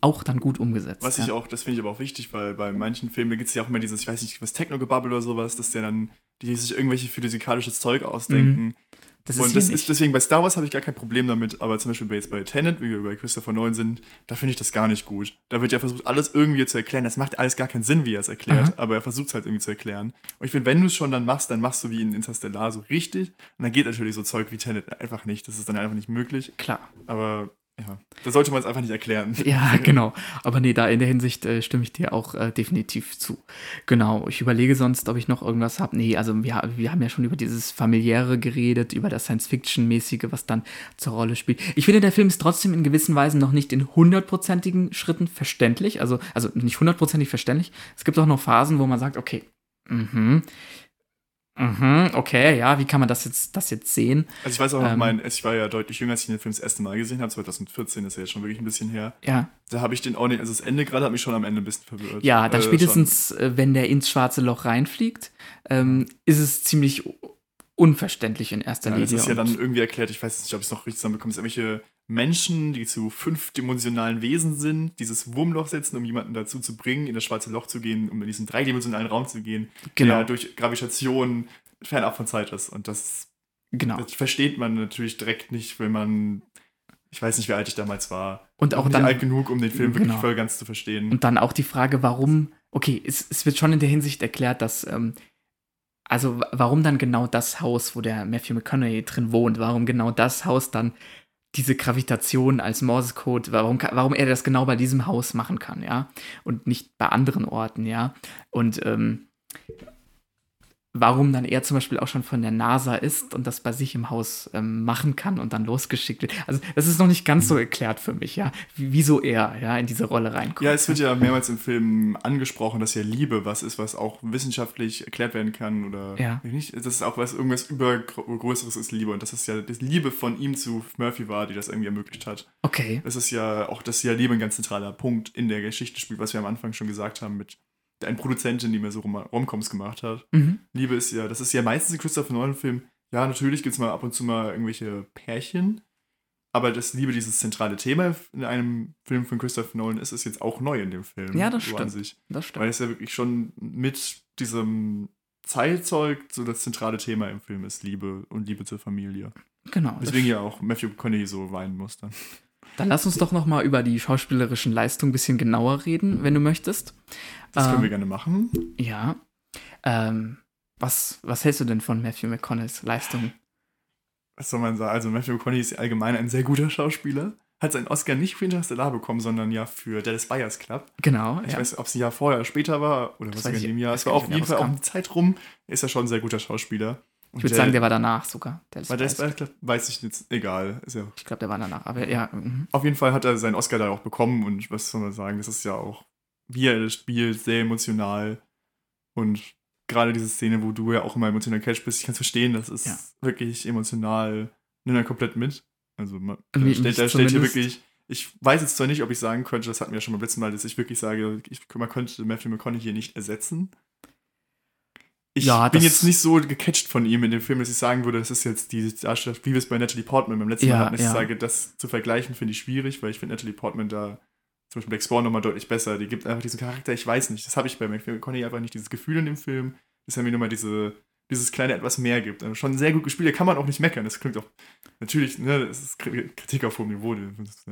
auch dann gut umgesetzt. Was ja. ich auch, das finde ich aber auch wichtig, weil bei manchen Filmen gibt es ja auch immer dieses, ich weiß nicht, was Techno-Gebubble oder sowas, dass der dann, die sich irgendwelche physikalisches Zeug ausdenken. Mhm. Das und das ist deswegen bei Star Wars habe ich gar kein Problem damit, aber zum Beispiel bei, jetzt bei Tenet, wie wir bei Christopher Nolan sind, da finde ich das gar nicht gut. Da wird ja versucht, alles irgendwie zu erklären. Das macht alles gar keinen Sinn, wie er es erklärt, Aha. aber er versucht es halt irgendwie zu erklären. Und ich finde, wenn du es schon dann machst, dann machst du wie in Interstellar so richtig. Und dann geht natürlich so Zeug wie Tenet einfach nicht. Das ist dann einfach nicht möglich. Klar. Aber ja, da sollte man es einfach nicht erklären. Ja, genau. Aber nee, da in der Hinsicht äh, stimme ich dir auch äh, definitiv zu. Genau. Ich überlege sonst, ob ich noch irgendwas habe. Nee, also wir, wir haben ja schon über dieses familiäre geredet, über das Science-Fiction-mäßige, was dann zur Rolle spielt. Ich finde, der Film ist trotzdem in gewissen Weisen noch nicht in hundertprozentigen Schritten verständlich. Also, also nicht hundertprozentig verständlich. Es gibt auch noch Phasen, wo man sagt, okay, mhm. Mhm, okay, ja, wie kann man das jetzt, das jetzt sehen? Also ich weiß auch noch, ähm, mein, ich war ja deutlich jünger, als ich den Film das erste Mal gesehen habe, 2014 ist ja jetzt schon wirklich ein bisschen her. Ja. Da habe ich den auch nicht, also das Ende gerade hat mich schon am Ende ein bisschen verwirrt. Ja, dann äh, spätestens, schon. Äh, wenn der ins schwarze Loch reinfliegt, ähm, ist es ziemlich unverständlich in erster ja, Linie. Das ist ja dann irgendwie erklärt, ich weiß nicht, ob ich es noch richtig zusammenbekomme, es irgendwelche Menschen, die zu fünfdimensionalen Wesen sind, dieses Wurmloch setzen, um jemanden dazu zu bringen, in das schwarze Loch zu gehen, um in diesen dreidimensionalen Raum zu gehen, genau. der durch Gravitation fernab von Zeit ist. Und das, genau. das versteht man natürlich direkt nicht, wenn man ich weiß nicht, wie alt ich damals war. Und auch nicht dann, alt genug, um den Film genau. wirklich voll ganz zu verstehen. Und dann auch die Frage, warum, okay, es, es wird schon in der Hinsicht erklärt, dass ähm, also warum dann genau das Haus, wo der Matthew McConaughey drin wohnt, warum genau das Haus dann diese Gravitation als Morsecode, warum, warum er das genau bei diesem Haus machen kann, ja, und nicht bei anderen Orten, ja. Und ähm, warum dann er zum Beispiel auch schon von der NASA ist und das bei sich im Haus ähm, machen kann und dann losgeschickt wird. Also das ist noch nicht ganz so erklärt für mich, ja, wieso er ja in diese Rolle reinkommt. Ja, es wird ja mehrmals im Film angesprochen, dass ja Liebe was ist, was auch wissenschaftlich erklärt werden kann oder ja. nicht. Das ist auch was irgendwas übergrößeres ist Liebe und dass es ja die Liebe von ihm zu Murphy war, die das irgendwie ermöglicht hat. Okay. Das ist ja auch, dass ja Liebe ein ganz zentraler Punkt in der Geschichte spielt, was wir am Anfang schon gesagt haben mit eine Produzentin, die mir so Rom Romcoms gemacht hat. Mhm. Liebe ist ja, das ist ja meistens in Christopher Nolan-Filmen, ja, natürlich gibt es mal ab und zu mal irgendwelche Pärchen, aber das Liebe, dieses zentrale Thema in einem Film von Christopher Nolan ist, ist jetzt auch neu in dem Film. Ja, das so stimmt. Das stimmt. Weil es ja wirklich schon mit diesem Zeitzeug so das zentrale Thema im Film ist, Liebe und Liebe zur Familie. Genau. Deswegen ja auch Matthew McConaughey so weinen muss dann. Dann lass uns doch noch mal über die schauspielerischen Leistungen ein bisschen genauer reden, wenn du möchtest. Das können ähm, wir gerne machen. Ja. Ähm, was, was hältst du denn von Matthew McConaughey's Leistung? Was soll man sagen? Also Matthew McConaughey ist allgemein ein sehr guter Schauspieler. Hat seinen Oscar nicht für Interstellar bekommen, sondern ja für Dallas Buyers Club. Genau. Ich ja. weiß, ob es ein Jahr vorher oder später war oder das was in dem Jahr. Es war auf jeden Fall auch eine Zeit rum. Ist er schon ein sehr guter Schauspieler. Ich würde sagen, der war danach sogar. Der war der Club? Weiß ich jetzt. Egal. Ja ich glaube, der war danach. Aber ja. Mhm. Auf jeden Fall hat er seinen Oscar da auch bekommen und was soll man sagen, das ist ja auch wie er das spielt, sehr emotional. Und gerade diese Szene, wo du ja auch immer emotional catch bist, ich kann es verstehen, das ist ja. wirklich emotional, nimm er komplett mit. Also man Wie, stellt, er stellt hier wirklich, ich weiß jetzt zwar nicht, ob ich sagen könnte, das hatten wir ja schon beim letzten Mal, dass ich wirklich sage, ich, man könnte Matthew McConaughey hier nicht ersetzen. Ich ja, bin jetzt nicht so gecatcht von ihm in dem Film, dass ich sagen würde, das ist jetzt die Darstellung, wie wir es bei Natalie Portman beim letzten ja, Mal hatten. Ich ja. sage, das zu vergleichen finde ich schwierig, weil ich finde Natalie Portman da zum Beispiel Black Spawn nochmal deutlich besser. Die gibt einfach diesen Charakter, ich weiß nicht, das habe ich bei McConaughey einfach nicht, dieses Gefühl in dem Film, dass er mir nochmal diese, dieses kleine etwas mehr gibt. Also schon sehr gut gespielt, da kann man auch nicht meckern. Das klingt auch natürlich, ne, es ist Kritik auf hohem Niveau,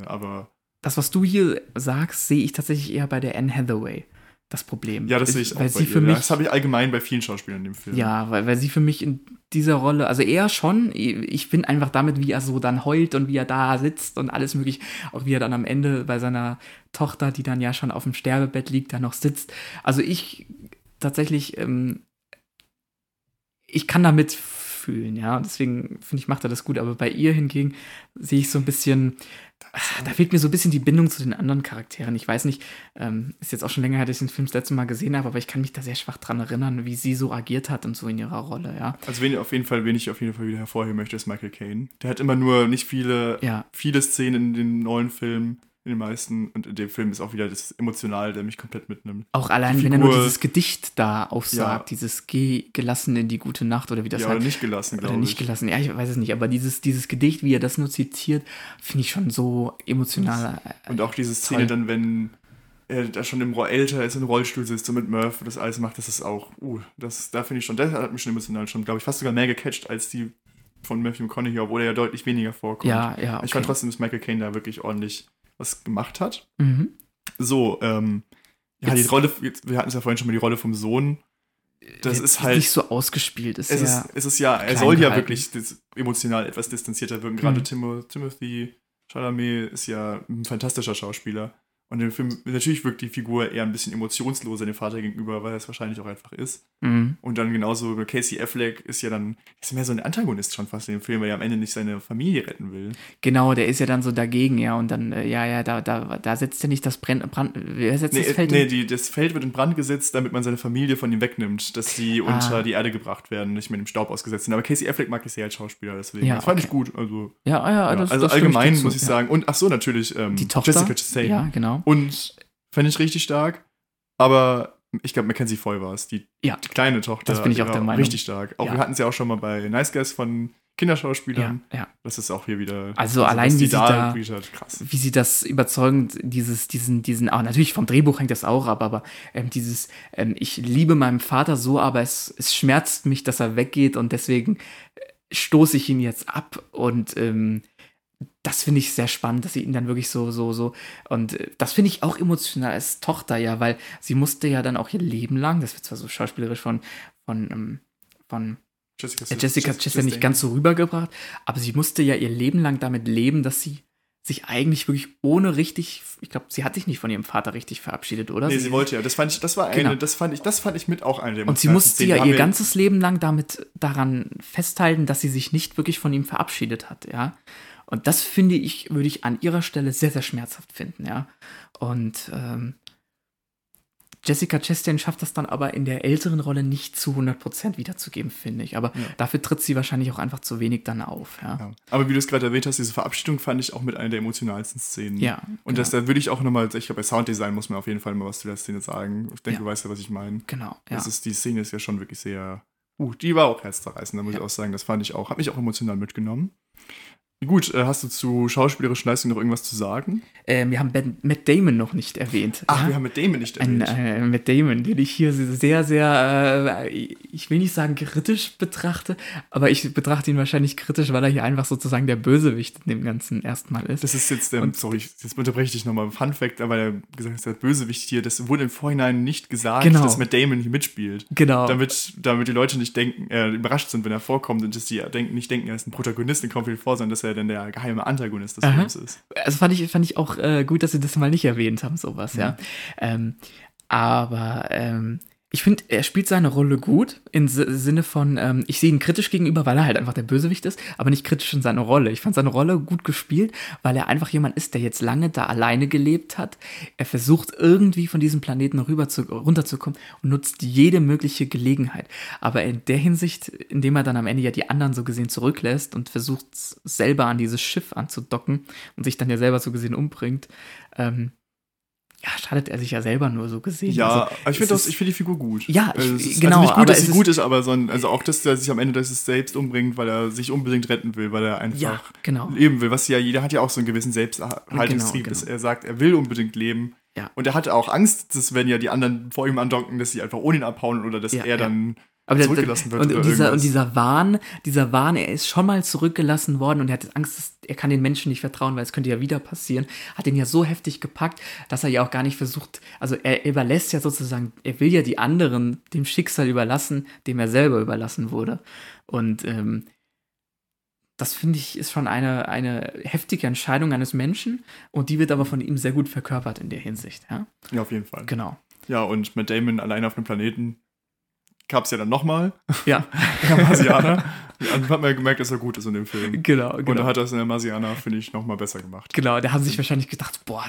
aber. Das, was du hier sagst, sehe ich tatsächlich eher bei der Anne Hathaway das Problem. Ja, das sehe ich weil auch sie für mich, Das habe ich allgemein bei vielen Schauspielern in dem Film. Ja, weil, weil sie für mich in dieser Rolle, also er schon, ich bin einfach damit, wie er so dann heult und wie er da sitzt und alles möglich, auch wie er dann am Ende bei seiner Tochter, die dann ja schon auf dem Sterbebett liegt, da noch sitzt. Also ich tatsächlich, ähm, ich kann damit fühlen, ja, und deswegen finde ich, macht er das gut, aber bei ihr hingegen sehe ich so ein bisschen, da fehlt mir so ein bisschen die Bindung zu den anderen Charakteren. Ich weiß nicht, ähm, ist jetzt auch schon länger her, dass ich den Film das letzte Mal gesehen habe, aber ich kann mich da sehr schwach dran erinnern, wie sie so agiert hat und so in ihrer Rolle, ja. Also wen, auf jeden Fall, wen ich auf jeden Fall wieder hervorheben möchte, ist Michael Caine. Der hat immer nur nicht viele, ja. viele Szenen in den neuen Filmen in den meisten. Und in dem Film ist auch wieder das Emotional, der mich komplett mitnimmt. Auch allein, wenn er nur dieses Gedicht da aufsagt, ja. dieses Geh gelassen in die gute Nacht oder wie das ja, halt. Oder nicht gelassen, glaube ich. Oder nicht gelassen, ja, ich weiß es nicht. Aber dieses, dieses Gedicht, wie er das nur zitiert, finde ich schon so emotional. Und auch diese Szene toll. dann, wenn er da schon im älter ist, im Rollstuhl sitzt und mit Murph das alles macht, das ist auch, uh, das, da finde ich schon, das hat mich schon emotional schon, glaube ich, fast sogar mehr gecatcht als die von Matthew McConaughey, obwool er ja deutlich weniger vorkommt. Ja, ja. Okay. Ich fand trotzdem, dass Michael Caine da wirklich ordentlich was gemacht hat. Mhm. So, ähm, ja, jetzt, die Rolle, wir hatten es ja vorhin schon mal die Rolle vom Sohn. Das ist halt. Nicht so ausgespielt. Ist es, ist, es ist ja, er soll ja wirklich emotional etwas distanzierter wirken. Gerade mhm. Tim Timothy Chalamet ist ja ein fantastischer Schauspieler. Und im Film, natürlich wirkt die Figur eher ein bisschen emotionsloser dem Vater gegenüber, weil er es wahrscheinlich auch einfach ist. Mhm. Und dann genauso Casey Affleck ist ja dann, ist mehr so ein Antagonist schon fast in dem Film, weil er am Ende nicht seine Familie retten will. Genau, der ist ja dann so dagegen, ja. Und dann, äh, ja, ja, da, da, da setzt er nicht das Brand, Brand wer setzt nee, das Feld Nee, die, das Feld wird in Brand gesetzt, damit man seine Familie von ihm wegnimmt, dass sie ah. unter die Erde gebracht werden, nicht mit dem Staub ausgesetzt sind. Aber Casey Affleck mag ich sehr als Schauspieler, deswegen. Ja, das fand okay. ich gut. Also, ja, ja, ja. Das, also das allgemein dazu, muss ich sagen. Und ach so, natürlich ähm, die Tochter, Jessica Chastain. Ja, genau. Und Fände ich richtig stark. Aber ich glaube, Mackenzie Foy war es, die, ja, die kleine Tochter. Das bin ich auch der Meinung. Richtig stark. Auch ja. wir hatten es ja auch schon mal bei Nice Guys von Kinderschauspielern. Ja, ja. Das ist auch hier wieder. Also, also allein wie sie da, krass. wie sie das überzeugend, dieses, diesen, diesen, auch natürlich vom Drehbuch hängt das auch ab, aber ähm, dieses, ähm, ich liebe meinen Vater so, aber es, es schmerzt mich, dass er weggeht und deswegen äh, stoße ich ihn jetzt ab und ähm, das finde ich sehr spannend, dass sie ihn dann wirklich so, so, so. Und äh, das finde ich auch emotional als Tochter, ja, weil sie musste ja dann auch ihr Leben lang, das wird zwar so schauspielerisch von, von, ähm, von Jessica, äh, Jessica Chastain nicht ganz so rübergebracht, aber sie musste ja ihr Leben lang damit leben, dass sie sich eigentlich wirklich ohne richtig, ich glaube, sie hat sich nicht von ihrem Vater richtig verabschiedet, oder? Nee, sie, sie wollte ja. Das fand ich, das war eine, genau. das fand ich, das fand ich mit auch eine der Und sie musste ja ihr ganzes Leben lang damit daran festhalten, dass sie sich nicht wirklich von ihm verabschiedet hat, ja. Und das finde ich, würde ich an ihrer Stelle sehr, sehr schmerzhaft finden, ja. Und ähm, Jessica Chastain schafft das dann aber in der älteren Rolle nicht zu 100% wiederzugeben, finde ich. Aber ja. dafür tritt sie wahrscheinlich auch einfach zu wenig dann auf. Ja. ja. Aber wie du es gerade erwähnt hast, diese Verabschiedung fand ich auch mit einer der emotionalsten Szenen. Ja. Und genau. das, da würde ich auch nochmal, ich glaube, bei Sounddesign muss man auf jeden Fall mal was zu der Szene sagen. Ich denke, ja. du weißt ja, was ich meine. Genau. Das ist, die Szene ist ja schon wirklich sehr. Uh, die war auch herzzerreißend, da muss ich auch sagen. Das fand ich auch, hat mich auch emotional mitgenommen. Gut, äh, hast du zu schauspielerischen Leistungen noch irgendwas zu sagen? Äh, wir haben ben, Matt Damon noch nicht erwähnt. Ach, ja? wir haben Matt Damon nicht erwähnt. Ein, äh, Matt Damon, den ich hier sehr, sehr, äh, ich will nicht sagen kritisch betrachte, aber ich betrachte ihn wahrscheinlich kritisch, weil er hier einfach sozusagen der Bösewicht in dem Ganzen erstmal ist. Das ist jetzt der, Und, sorry, jetzt unterbreche ich dich nochmal. Fun Fact, weil er gesagt hat, der Bösewicht hier, das wurde im Vorhinein nicht gesagt, genau. dass Matt Damon hier mitspielt. Genau. Damit, damit die Leute nicht denken, äh, überrascht sind, wenn er vorkommt und dass die denken, nicht denken, er ist ein Protagonist in kommt vor, sondern dass er dann der geheime Antagonist des Aha. Films ist. Also fand ich, fand ich auch äh, gut, dass sie das mal nicht erwähnt haben, sowas, mhm. ja. Ähm, aber ähm, ich finde, er spielt seine Rolle gut im Sinne von, ähm, ich sehe ihn kritisch gegenüber, weil er halt einfach der Bösewicht ist, aber nicht kritisch in seiner Rolle. Ich fand seine Rolle gut gespielt, weil er einfach jemand ist, der jetzt lange da alleine gelebt hat. Er versucht irgendwie von diesem Planeten rüber zu, runterzukommen und nutzt jede mögliche Gelegenheit. Aber in der Hinsicht, indem er dann am Ende ja die anderen so gesehen zurücklässt und versucht selber an dieses Schiff anzudocken und sich dann ja selber so gesehen umbringt, ähm, ja, schadet er sich ja selber nur so gesehen. Ja, also, ich finde find die Figur gut. Ja, ich, also ist, genau. Also nicht gut, aber dass sie gut ist, aber so ein, also auch, dass er sich am Ende das selbst umbringt, weil er sich unbedingt retten will, weil er einfach ja, genau. leben will. Was ja jeder hat ja auch so einen gewissen Selbsterhaltungstrieb, genau, genau. er sagt, er will unbedingt leben. Ja. Und er hatte auch Angst, dass wenn ja die anderen vor ihm andocken, dass sie einfach ohne ihn abhauen oder dass ja, er dann aber zurückgelassen wird. Und, und dieser, und dieser Wahn, dieser Wahn, er ist schon mal zurückgelassen worden und er hat Angst, dass, er kann den Menschen nicht vertrauen, weil es könnte ja wieder passieren. Hat ihn ja so heftig gepackt, dass er ja auch gar nicht versucht, also er überlässt ja sozusagen, er will ja die anderen dem Schicksal überlassen, dem er selber überlassen wurde. Und ähm, das finde ich ist schon eine, eine heftige Entscheidung eines Menschen und die wird aber von ihm sehr gut verkörpert in der Hinsicht. Ja, ja auf jeden Fall. Genau. Ja, und mit Damon allein auf dem Planeten gab es ja dann nochmal. Ja. der Marsianer. Und hat man ja gemerkt, dass er gut ist in dem Film. Genau, genau. Und er hat das in der Marsianer, finde ich, nochmal besser gemacht. Genau, der hat sich wahrscheinlich gedacht, boah,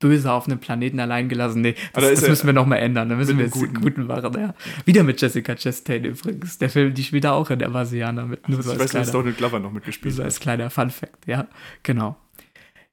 böse auf einem Planeten allein gelassen. Nee, das, da das müssen wir nochmal ändern. Da müssen wir jetzt guten. guten machen. Ja. Wieder mit Jessica Chastain übrigens. Der Film, die spielt da auch in der Marsianer mit. Nur so ich weiß, dass Donald Glover noch mitgespielt So als kleiner Fun-Fact, ja. Genau.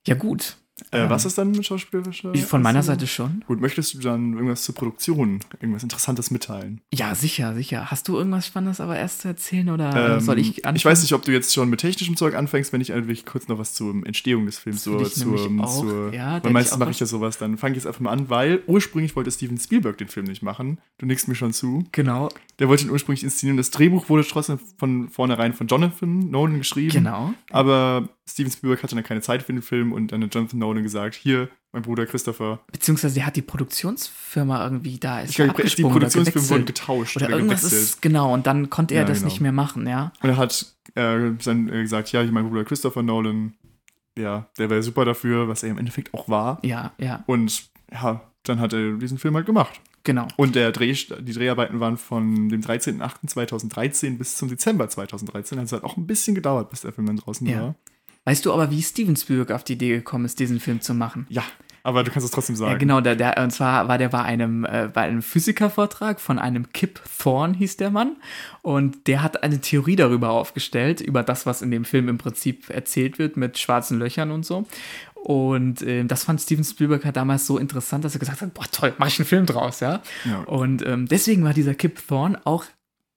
Ja, gut. Äh, was ist dann mit schauspielerischer? Von meiner also, Seite schon. Gut, möchtest du dann irgendwas zur Produktion, irgendwas Interessantes mitteilen? Ja, sicher, sicher. Hast du irgendwas Spannendes aber erst zu erzählen oder ähm, soll ich anfangen? Ich weiß nicht, ob du jetzt schon mit technischem Zeug anfängst, wenn ich eigentlich kurz noch was zur Entstehung des Films, so zur, zur ja, weil meistens mache ich ja sowas, dann fange ich jetzt einfach mal an, weil ursprünglich wollte Steven Spielberg den Film nicht machen. Du nickst mir schon zu. Genau. Der wollte ihn ursprünglich inszenieren. Das Drehbuch wurde trotzdem von vornherein von Jonathan Nolan geschrieben. Genau. Aber Steven Spielberg hatte dann keine Zeit für den Film und dann hat Jonathan Nolan gesagt, hier, mein Bruder Christopher. Beziehungsweise er hat die Produktionsfirma irgendwie da ist ich glaube, die Produktionsfirma wurden getauscht oder, oder irgendwas gewechselt. ist genau und dann konnte er ja, das genau. nicht mehr machen, ja. Und er hat äh, dann gesagt, ja, mein Bruder Christopher Nolan, ja, der wäre super dafür, was er im Endeffekt auch war. Ja, ja. Und ja, dann hat er diesen Film halt gemacht. Genau. Und der Dreh, die Dreharbeiten waren von dem 13.08.2013 bis zum Dezember 2013. Also hat auch ein bisschen gedauert, bis der Film dann draußen ja. war. Weißt du aber, wie Steven Spielberg auf die Idee gekommen ist, diesen Film zu machen? Ja, aber du kannst es trotzdem sagen. Ja, genau, der, der, und zwar war der bei einem, äh, bei einem Physikervortrag von einem Kip Thorne, hieß der Mann. Und der hat eine Theorie darüber aufgestellt, über das, was in dem Film im Prinzip erzählt wird mit schwarzen Löchern und so. Und äh, das fand Steven Spielberg halt damals so interessant, dass er gesagt hat, boah toll, mach ich einen Film draus, ja. ja. Und ähm, deswegen war dieser Kip Thorne auch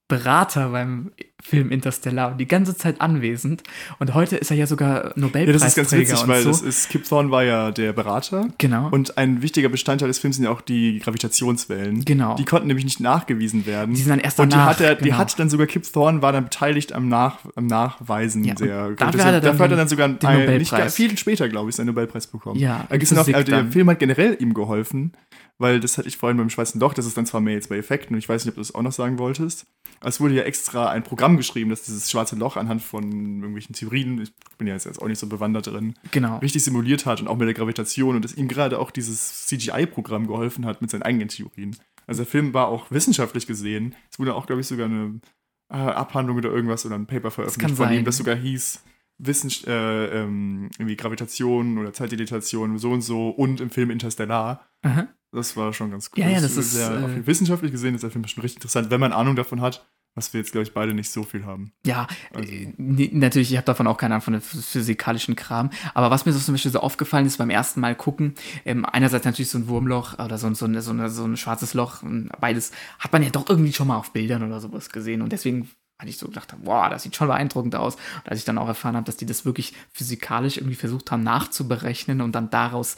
Berater beim Film Interstellar und die ganze Zeit anwesend. Und heute ist er ja sogar Nobelpreisträger. Ja, das ist ganz witzig, weil so. das ist, Kip Thorne war ja der Berater. Genau. Und ein wichtiger Bestandteil des Films sind ja auch die Gravitationswellen. Genau. Die konnten nämlich nicht nachgewiesen werden. Die sind dann erst danach. Und die hat, er, genau. die hat dann sogar Kip Thorne war dann beteiligt am, Nach, am Nachweisen ja, der dafür hat er dann, dafür hat er dann sogar den ein, nicht viel später, glaube ich, seinen Nobelpreis bekommen. Ja, also der Film hat generell ihm geholfen, weil das hatte ich vorhin beim Schwarzen Loch, das ist dann zwar mehr jetzt bei Effekten und ich weiß nicht, ob du das auch noch sagen wolltest. Es wurde ja extra ein Programm geschrieben, das dieses schwarze Loch anhand von irgendwelchen Theorien, ich bin ja jetzt auch nicht so bewandert drin, genau. richtig simuliert hat und auch mit der Gravitation und dass ihm gerade auch dieses CGI-Programm geholfen hat mit seinen eigenen Theorien. Also der Film war auch wissenschaftlich gesehen. Es wurde auch, glaube ich, sogar eine äh, Abhandlung oder irgendwas oder ein Paper veröffentlicht von sein. ihm, das sogar hieß, Wissen, äh, ähm, irgendwie Gravitation oder Zeitdilatation so und so und im Film Interstellar. Aha. Das war schon ganz cool. Ja, ja, das, das ist sehr, äh, wissenschaftlich gesehen ist der Film schon richtig interessant, wenn man Ahnung davon hat, was wir jetzt, glaube ich, beide nicht so viel haben. Ja, also. äh, natürlich, ich habe davon auch keine Ahnung von dem physikalischen Kram. Aber was mir so zum Beispiel so aufgefallen ist beim ersten Mal gucken, ähm, einerseits natürlich so ein Wurmloch oder so, so, eine, so, eine, so ein schwarzes Loch, beides hat man ja doch irgendwie schon mal auf Bildern oder sowas gesehen. Und deswegen weil ich so gedacht wow, das sieht schon beeindruckend aus. Und als ich dann auch erfahren habe, dass die das wirklich physikalisch irgendwie versucht haben nachzuberechnen und dann daraus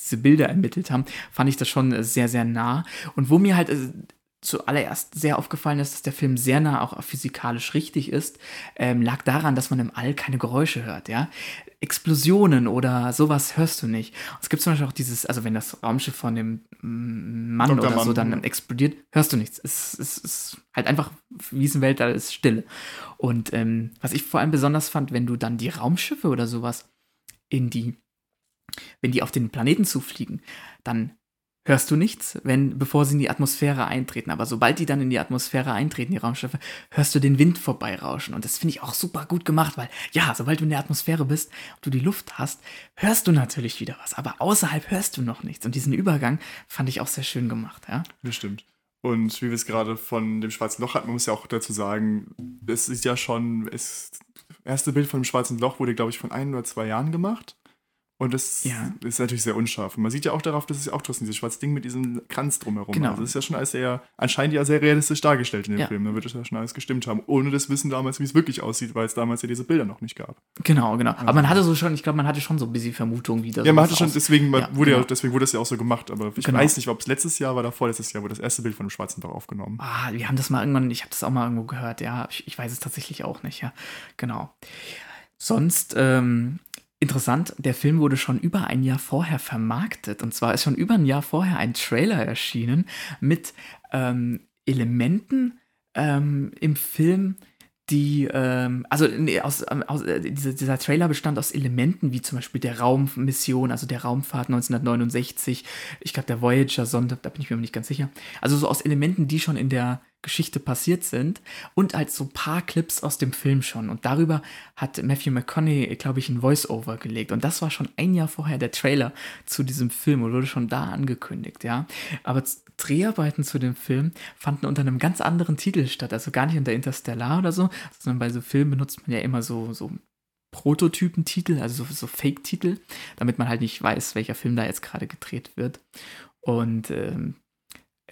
diese Bilder ermittelt haben, fand ich das schon sehr, sehr nah. Und wo mir halt äh, zuallererst sehr aufgefallen ist, dass der Film sehr nah auch physikalisch richtig ist, ähm, lag daran, dass man im All keine Geräusche hört, ja. Explosionen oder sowas hörst du nicht. Und es gibt zum Beispiel auch dieses, also wenn das Raumschiff von dem Mann Dr. oder Mann, so dann explodiert, hörst du nichts. Es, es ist halt einfach Wiesenwelt, da ist Stille. Und ähm, was ich vor allem besonders fand, wenn du dann die Raumschiffe oder sowas in die, wenn die auf den Planeten zufliegen, dann hörst du nichts, wenn, bevor sie in die Atmosphäre eintreten. Aber sobald die dann in die Atmosphäre eintreten, die Raumschiffe, hörst du den Wind vorbeirauschen. Und das finde ich auch super gut gemacht, weil, ja, sobald du in der Atmosphäre bist und du die Luft hast, hörst du natürlich wieder was. Aber außerhalb hörst du noch nichts. Und diesen Übergang fand ich auch sehr schön gemacht, ja. Das stimmt. Und wie wir es gerade von dem Schwarzen Loch hatten, man muss ja auch dazu sagen, es ist ja schon, das erste Bild von dem Schwarzen Loch wurde, glaube ich, von ein oder zwei Jahren gemacht. Und das ja. ist natürlich sehr unscharf. Und man sieht ja auch darauf, dass es auch trotzdem dieses schwarze Ding mit diesem Kranz drumherum. Genau. Also das ist ja schon alles sehr, anscheinend ja sehr realistisch dargestellt in dem ja. Film. Da wird es ja schon alles gestimmt haben, ohne das Wissen damals, wie es wirklich aussieht, weil es damals ja diese Bilder noch nicht gab. Genau, genau. Aber man hatte so schon, ich glaube, man hatte schon so ein bisschen Vermutung, wie das Ja, man hatte schon, deswegen ja, wurde genau. ja, deswegen wurde das ja auch so gemacht. Aber ich genau. weiß nicht, ob es letztes Jahr war oder vorletztes Jahr, wurde das erste Bild von dem schwarzen Loch aufgenommen. Ah, wir haben das mal irgendwann, ich habe das auch mal irgendwo gehört, ja. Ich, ich weiß es tatsächlich auch nicht, ja. Genau. Sonst, ähm, Interessant, der Film wurde schon über ein Jahr vorher vermarktet. Und zwar ist schon über ein Jahr vorher ein Trailer erschienen mit ähm, Elementen ähm, im Film, die, ähm, also nee, aus, ähm, aus äh, dieser, dieser, Trailer bestand aus Elementen wie zum Beispiel der Raummission, also der Raumfahrt 1969, ich glaube der Voyager-Sonde, da bin ich mir nicht ganz sicher. Also so aus Elementen, die schon in der Geschichte passiert sind und als so ein paar Clips aus dem Film schon. Und darüber hat Matthew McConaughey, glaube ich, ein Voice-Over gelegt. Und das war schon ein Jahr vorher der Trailer zu diesem Film und wurde schon da angekündigt, ja. Aber Dreharbeiten zu dem Film fanden unter einem ganz anderen Titel statt. Also gar nicht unter Interstellar oder so, sondern bei so Filmen benutzt man ja immer so, so Prototypentitel, also so, so Fake-Titel, damit man halt nicht weiß, welcher Film da jetzt gerade gedreht wird. Und ähm,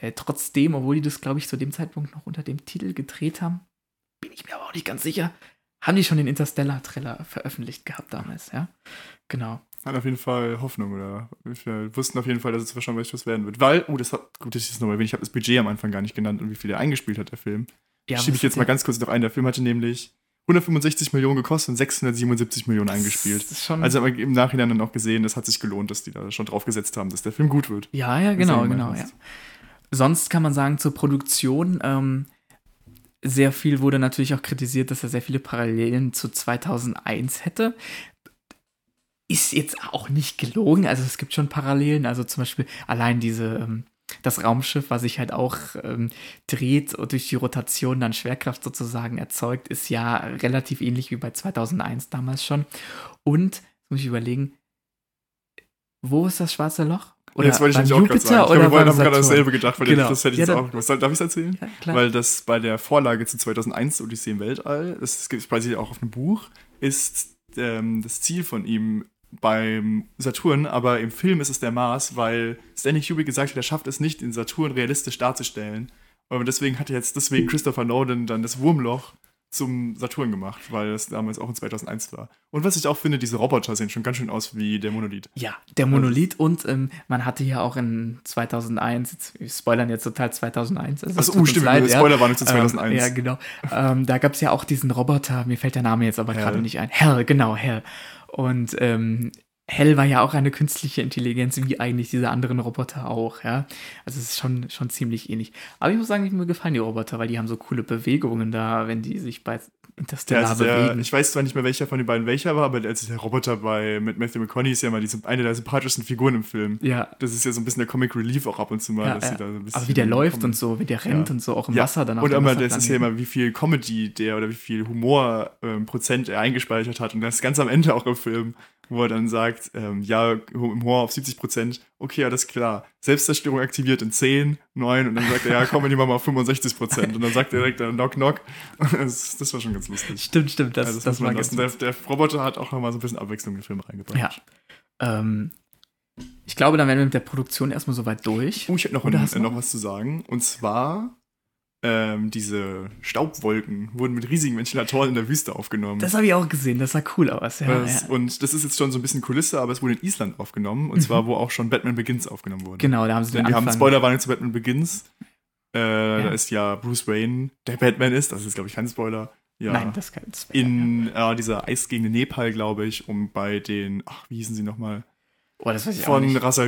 äh, trotzdem, obwohl die das, glaube ich, zu dem Zeitpunkt noch unter dem Titel gedreht haben, bin ich mir aber auch nicht ganz sicher, haben die schon den Interstellar-Trailer veröffentlicht gehabt damals, ja? Genau. Hat auf jeden Fall Hoffnung, oder? Wir wussten auf jeden Fall, dass es wahrscheinlich was werden wird. Weil, oh, das hat, gut, das ist nochmal ich habe das Budget am Anfang gar nicht genannt und wie viel er eingespielt hat, der Film. Ja, Schiebe ich jetzt mal ganz kurz noch ein. Der Film hatte nämlich 165 Millionen gekostet und 677 Millionen eingespielt. also aber im Nachhinein dann auch gesehen, das hat sich gelohnt, dass die da schon drauf gesetzt haben, dass der Film gut wird. Ja, ja, genau, genau, ja. Sonst kann man sagen, zur Produktion, ähm, sehr viel wurde natürlich auch kritisiert, dass er sehr viele Parallelen zu 2001 hätte. Ist jetzt auch nicht gelogen, also es gibt schon Parallelen, also zum Beispiel allein diese, ähm, das Raumschiff, was sich halt auch ähm, dreht und durch die Rotation dann Schwerkraft sozusagen erzeugt, ist ja relativ ähnlich wie bei 2001 damals schon. Und, muss ich überlegen, wo ist das schwarze Loch? Oder jetzt wollte ich nämlich auch gerade sagen. Ich glaube, wir haben gerade dasselbe gedacht, weil genau. das hätte ich ja, jetzt auch gewusst. Darf ich es erzählen? Ja, klar. Weil das bei der Vorlage zu 2001 Odyssee im Weltall, das basiert auch auf einem Buch, ist ähm, das Ziel von ihm beim Saturn, aber im Film ist es der Mars, weil Stanley Kubrick gesagt hat, er schafft es nicht, den Saturn realistisch darzustellen. Und deswegen hat jetzt deswegen Christopher Nolan dann das Wurmloch zum Saturn gemacht, weil das damals auch in 2001 war. Und was ich auch finde, diese Roboter sehen schon ganz schön aus wie der Monolith. Ja, der Monolith und ähm, man hatte ja auch in 2001, jetzt, wir spoilern jetzt total 2001. Also Achso, uh, stimmt, leid, Spoiler ja. waren jetzt in 2001. Ähm, ja, genau. ähm, da gab es ja auch diesen Roboter, mir fällt der Name jetzt aber gerade nicht ein. Hell, genau, Hell. Und ähm, Hell war ja auch eine künstliche Intelligenz, wie eigentlich diese anderen Roboter auch, ja. Also es ist schon, schon ziemlich ähnlich. Aber ich muss sagen, mir gefallen die Roboter, weil die haben so coole Bewegungen da, wenn die sich bei Interstellar ja, also bewegen. Der, ich weiß zwar nicht mehr, welcher von den beiden welcher war, aber als der Roboter bei mit Matthew McConaughey ist ja mal die, eine der sympathischsten Figuren im Film. Ja. Das ist ja so ein bisschen der Comic Relief auch ab und zu mal. Ja, dass ja. Da so aber wie der läuft und so, wie der rennt ja. und so, auch im Wasser dann auch. Und immer, das ist ja immer, wie viel Comedy der oder wie viel Humor ähm, Prozent er eingespeichert hat. Und das ist ganz am Ende auch im Film wo er dann sagt, ähm, ja, im Humor auf 70 Prozent, okay, alles klar. Selbstzerstörung aktiviert in 10, 9 und dann sagt er, ja, komm, nehmen wir mal auf 65 Prozent. Und dann sagt er direkt, knock, knock. Das, das, war schon ganz lustig. Stimmt, stimmt, das, ja, das, das war ganz der, der, Roboter hat auch nochmal so ein bisschen Abwechslung in den Film reingebracht. Ja. Ähm, ich glaube, dann werden wir mit der Produktion erstmal soweit durch. Oh, ich hätte noch, ein, noch was zu sagen. Und zwar ähm, diese Staubwolken wurden mit riesigen Ventilatoren in der Wüste aufgenommen. Das habe ich auch gesehen, das sah cool aus. Ja, das, ja. Und das ist jetzt schon so ein bisschen Kulisse, aber es wurde in Island aufgenommen. Und mhm. zwar, wo auch schon Batman Begins aufgenommen wurde. Genau, da haben sie Denn den wir Anfang. haben Spoilerwarnung zu Batman Begins. Äh, ja. Da ist ja Bruce Wayne, der Batman ist, das ist, glaube ich, kein Spoiler. Ja, Nein, das ist kein Spoiler. In äh, dieser eisgegend Nepal, glaube ich, um bei den, ach, wie hießen sie nochmal? Oh, das weiß ich von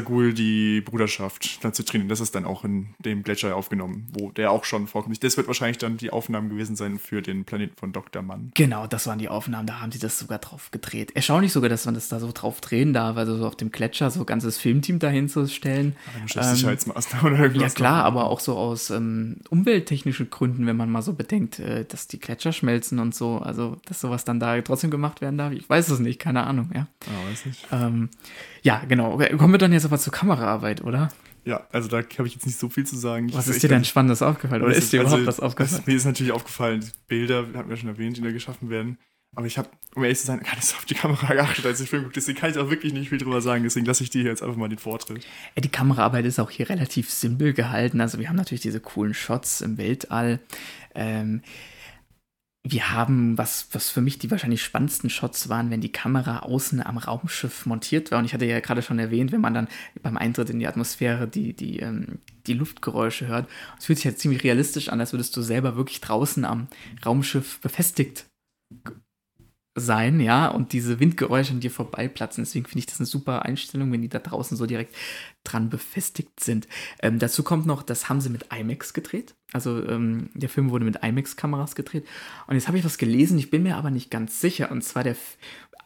Ghul die Bruderschaft dann zu trainieren. Das ist dann auch in dem Gletscher aufgenommen, wo der auch schon vorkommt. Das wird wahrscheinlich dann die Aufnahmen gewesen sein für den Planeten von Dr. Mann. Genau, das waren die Aufnahmen, da haben sie das sogar drauf gedreht. Erstaunlich sogar, dass man das da so drauf drehen darf, also so auf dem Gletscher so ein ganzes Filmteam dahin zu stellen. Ähm, Sicherheitsmaßnahmen oder irgendwas. Ja klar, aber auch so aus ähm, umwelttechnischen Gründen, wenn man mal so bedenkt, äh, dass die Gletscher schmelzen und so, also dass sowas dann da trotzdem gemacht werden darf. Ich weiß es nicht, keine Ahnung, ja. Ah, weiß nicht. Ähm, ja, genau. Kommen wir dann jetzt aber zur Kameraarbeit, oder? Ja, also da habe ich jetzt nicht so viel zu sagen. Was ist dir denn Spannendes aufgefallen? Oder ist dir also, überhaupt was aufgefallen? mir ist natürlich aufgefallen, die Bilder, hatten wir schon erwähnt, die da geschaffen werden. Aber ich habe, um ehrlich zu sein, gar nicht so auf die Kamera geachtet, als ich Film gucke. Deswegen kann ich auch wirklich nicht viel drüber sagen. Deswegen lasse ich dir jetzt einfach mal den Vortritt. Die Kameraarbeit ist auch hier relativ simpel gehalten. Also wir haben natürlich diese coolen Shots im Weltall. Ähm, wir haben, was, was für mich die wahrscheinlich spannendsten Shots waren, wenn die Kamera außen am Raumschiff montiert war. Und ich hatte ja gerade schon erwähnt, wenn man dann beim Eintritt in die Atmosphäre die, die, ähm, die Luftgeräusche hört. Es fühlt sich ja ziemlich realistisch an, als würdest du selber wirklich draußen am Raumschiff befestigt sein, ja, und diese Windgeräusche an dir vorbeiplatzen. Deswegen finde ich das eine super Einstellung, wenn die da draußen so direkt dran befestigt sind. Ähm, dazu kommt noch, das haben sie mit IMAX gedreht. Also ähm, der Film wurde mit IMAX-Kameras gedreht. Und jetzt habe ich was gelesen, ich bin mir aber nicht ganz sicher. Und zwar der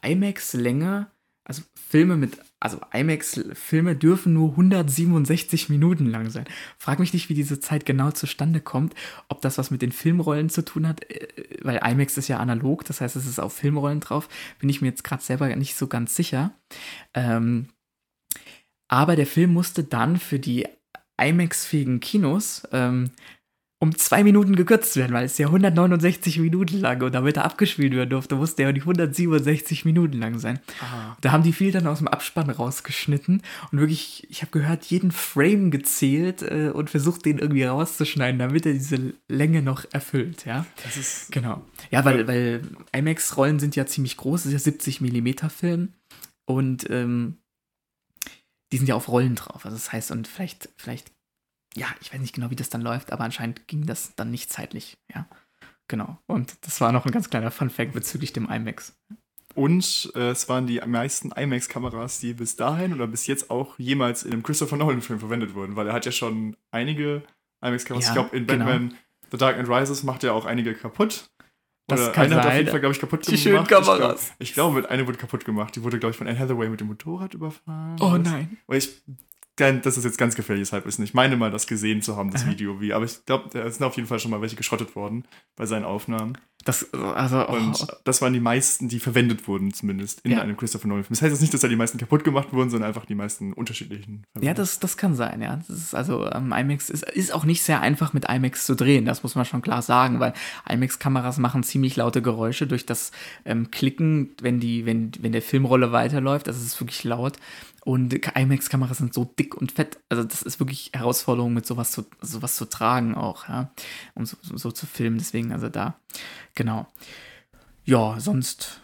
IMAX-Länge also Filme mit, also IMAX-Filme dürfen nur 167 Minuten lang sein. Frag mich nicht, wie diese Zeit genau zustande kommt, ob das was mit den Filmrollen zu tun hat, äh, weil IMAX ist ja analog, das heißt, es ist auf Filmrollen drauf. Bin ich mir jetzt gerade selber nicht so ganz sicher. Ähm, aber der Film musste dann für die IMAX-fähigen Kinos ähm, um zwei Minuten gekürzt werden, weil es ja 169 Minuten lang und damit er abgespielt werden durfte, musste er die 167 Minuten lang sein. Aha. Da haben die viel dann aus dem Abspann rausgeschnitten und wirklich, ich habe gehört, jeden Frame gezählt äh, und versucht, den irgendwie rauszuschneiden, damit er diese Länge noch erfüllt, ja. Das ist. Genau. Ja, weil, weil IMAX-Rollen sind ja ziemlich groß, das ist ja 70 Millimeter Film und ähm, die sind ja auf Rollen drauf. Also das heißt, und vielleicht, vielleicht ja, ich weiß nicht genau, wie das dann läuft, aber anscheinend ging das dann nicht zeitlich, ja. Genau. Und das war noch ein ganz kleiner Fun-Fact bezüglich dem IMAX. Und äh, es waren die meisten IMAX-Kameras, die bis dahin oder bis jetzt auch jemals in einem Christopher Nolan-Film verwendet wurden, weil er hat ja schon einige IMAX-Kameras. Ja, ich glaube, in genau. Batman The Dark Knight Rises macht er auch einige kaputt. Das Oder kann eine sein. hat auf jeden Fall, glaube ich, kaputt die gemacht. Die schönen Kameras. Ich glaube, glaub, eine wurde kaputt gemacht. Die wurde, glaube ich, von Anne Hathaway mit dem Motorrad überfahren. Oh nein. Weil ich das ist jetzt ganz gefährliches Halbwissen. Ich meine mal, das gesehen zu haben, das. Video, wie. Aber ich glaube, da sind auf jeden Fall schon mal welche geschrottet worden bei seinen Aufnahmen. Das, also, oh. Und das waren die meisten, die verwendet wurden, zumindest in ja. einem Christopher Nolan-Film. Das heißt jetzt nicht, dass da die meisten kaputt gemacht wurden, sondern einfach die meisten unterschiedlichen. Ja, das, das kann sein, ja. Das ist also ähm, IMAX ist, ist auch nicht sehr einfach mit IMAX zu drehen, das muss man schon klar sagen, weil IMAX-Kameras machen ziemlich laute Geräusche durch das ähm, Klicken, wenn, die, wenn, wenn der Filmrolle weiterläuft. Das ist wirklich laut. Und IMAX-Kameras sind so dick und fett. Also das ist wirklich Herausforderung, mit sowas zu, sowas zu tragen auch, ja. Und so, so, zu filmen. Deswegen, also da, genau. Ja, sonst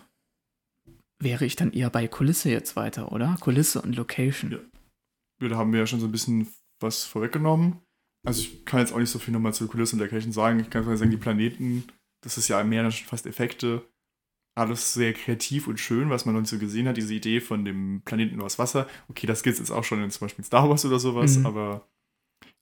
wäre ich dann eher bei Kulisse jetzt weiter, oder? Kulisse und Location. Ja. ja, da haben wir ja schon so ein bisschen was vorweggenommen. Also ich kann jetzt auch nicht so viel nochmal zu Kulisse und Location sagen. Ich kann sagen, die Planeten, das ist ja mehr schon fast Effekte alles sehr kreativ und schön, was man noch nicht so gesehen hat. Diese Idee von dem Planeten aus Wasser. Okay, das gibt es jetzt auch schon in zum Beispiel Star Wars oder sowas, mhm. aber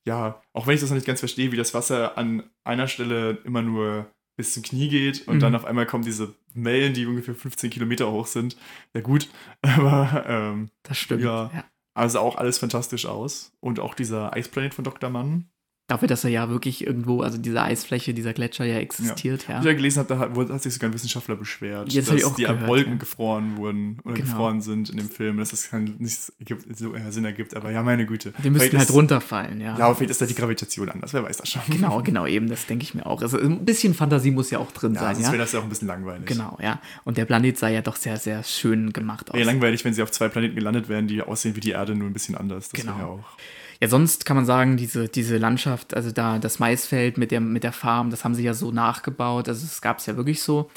ja, auch wenn ich das noch nicht ganz verstehe, wie das Wasser an einer Stelle immer nur bis zum Knie geht und mhm. dann auf einmal kommen diese Wellen, die ungefähr 15 Kilometer hoch sind. Ja, gut, aber ähm, das stimmt. Ja, ja, also auch alles fantastisch aus. Und auch dieser Eisplanet von Dr. Mann, Dafür, dass er ja wirklich irgendwo, also diese Eisfläche, dieser Gletscher ja existiert. Ja. ja. Ich ja gelesen habe, da hat, hat, sich sogar ein Wissenschaftler beschwert, Jetzt dass die gehört, Wolken ja. gefroren wurden oder genau. gefroren sind in dem Film, dass das keinen nicht so Sinn ergibt. Aber ja, meine Güte. Wir müssten halt runterfallen, ja. Ja, vielleicht ist da die Gravitation anders, wer weiß das schon. Genau, genau, eben, das denke ich mir auch. Also ein bisschen Fantasie muss ja auch drin ja, sein. Sonst ja, wäre das ja auch ein bisschen langweilig. Genau, ja. Und der Planet sah ja doch sehr, sehr schön gemacht aus. Wäre langweilig, wenn sie auf zwei Planeten gelandet wären, die aussehen wie die Erde, nur ein bisschen anders. Das genau. Ja auch. Ja, sonst kann man sagen, diese, diese Landschaft, also da das Maisfeld mit der, mit der Farm, das haben sie ja so nachgebaut. Also es gab es ja wirklich so.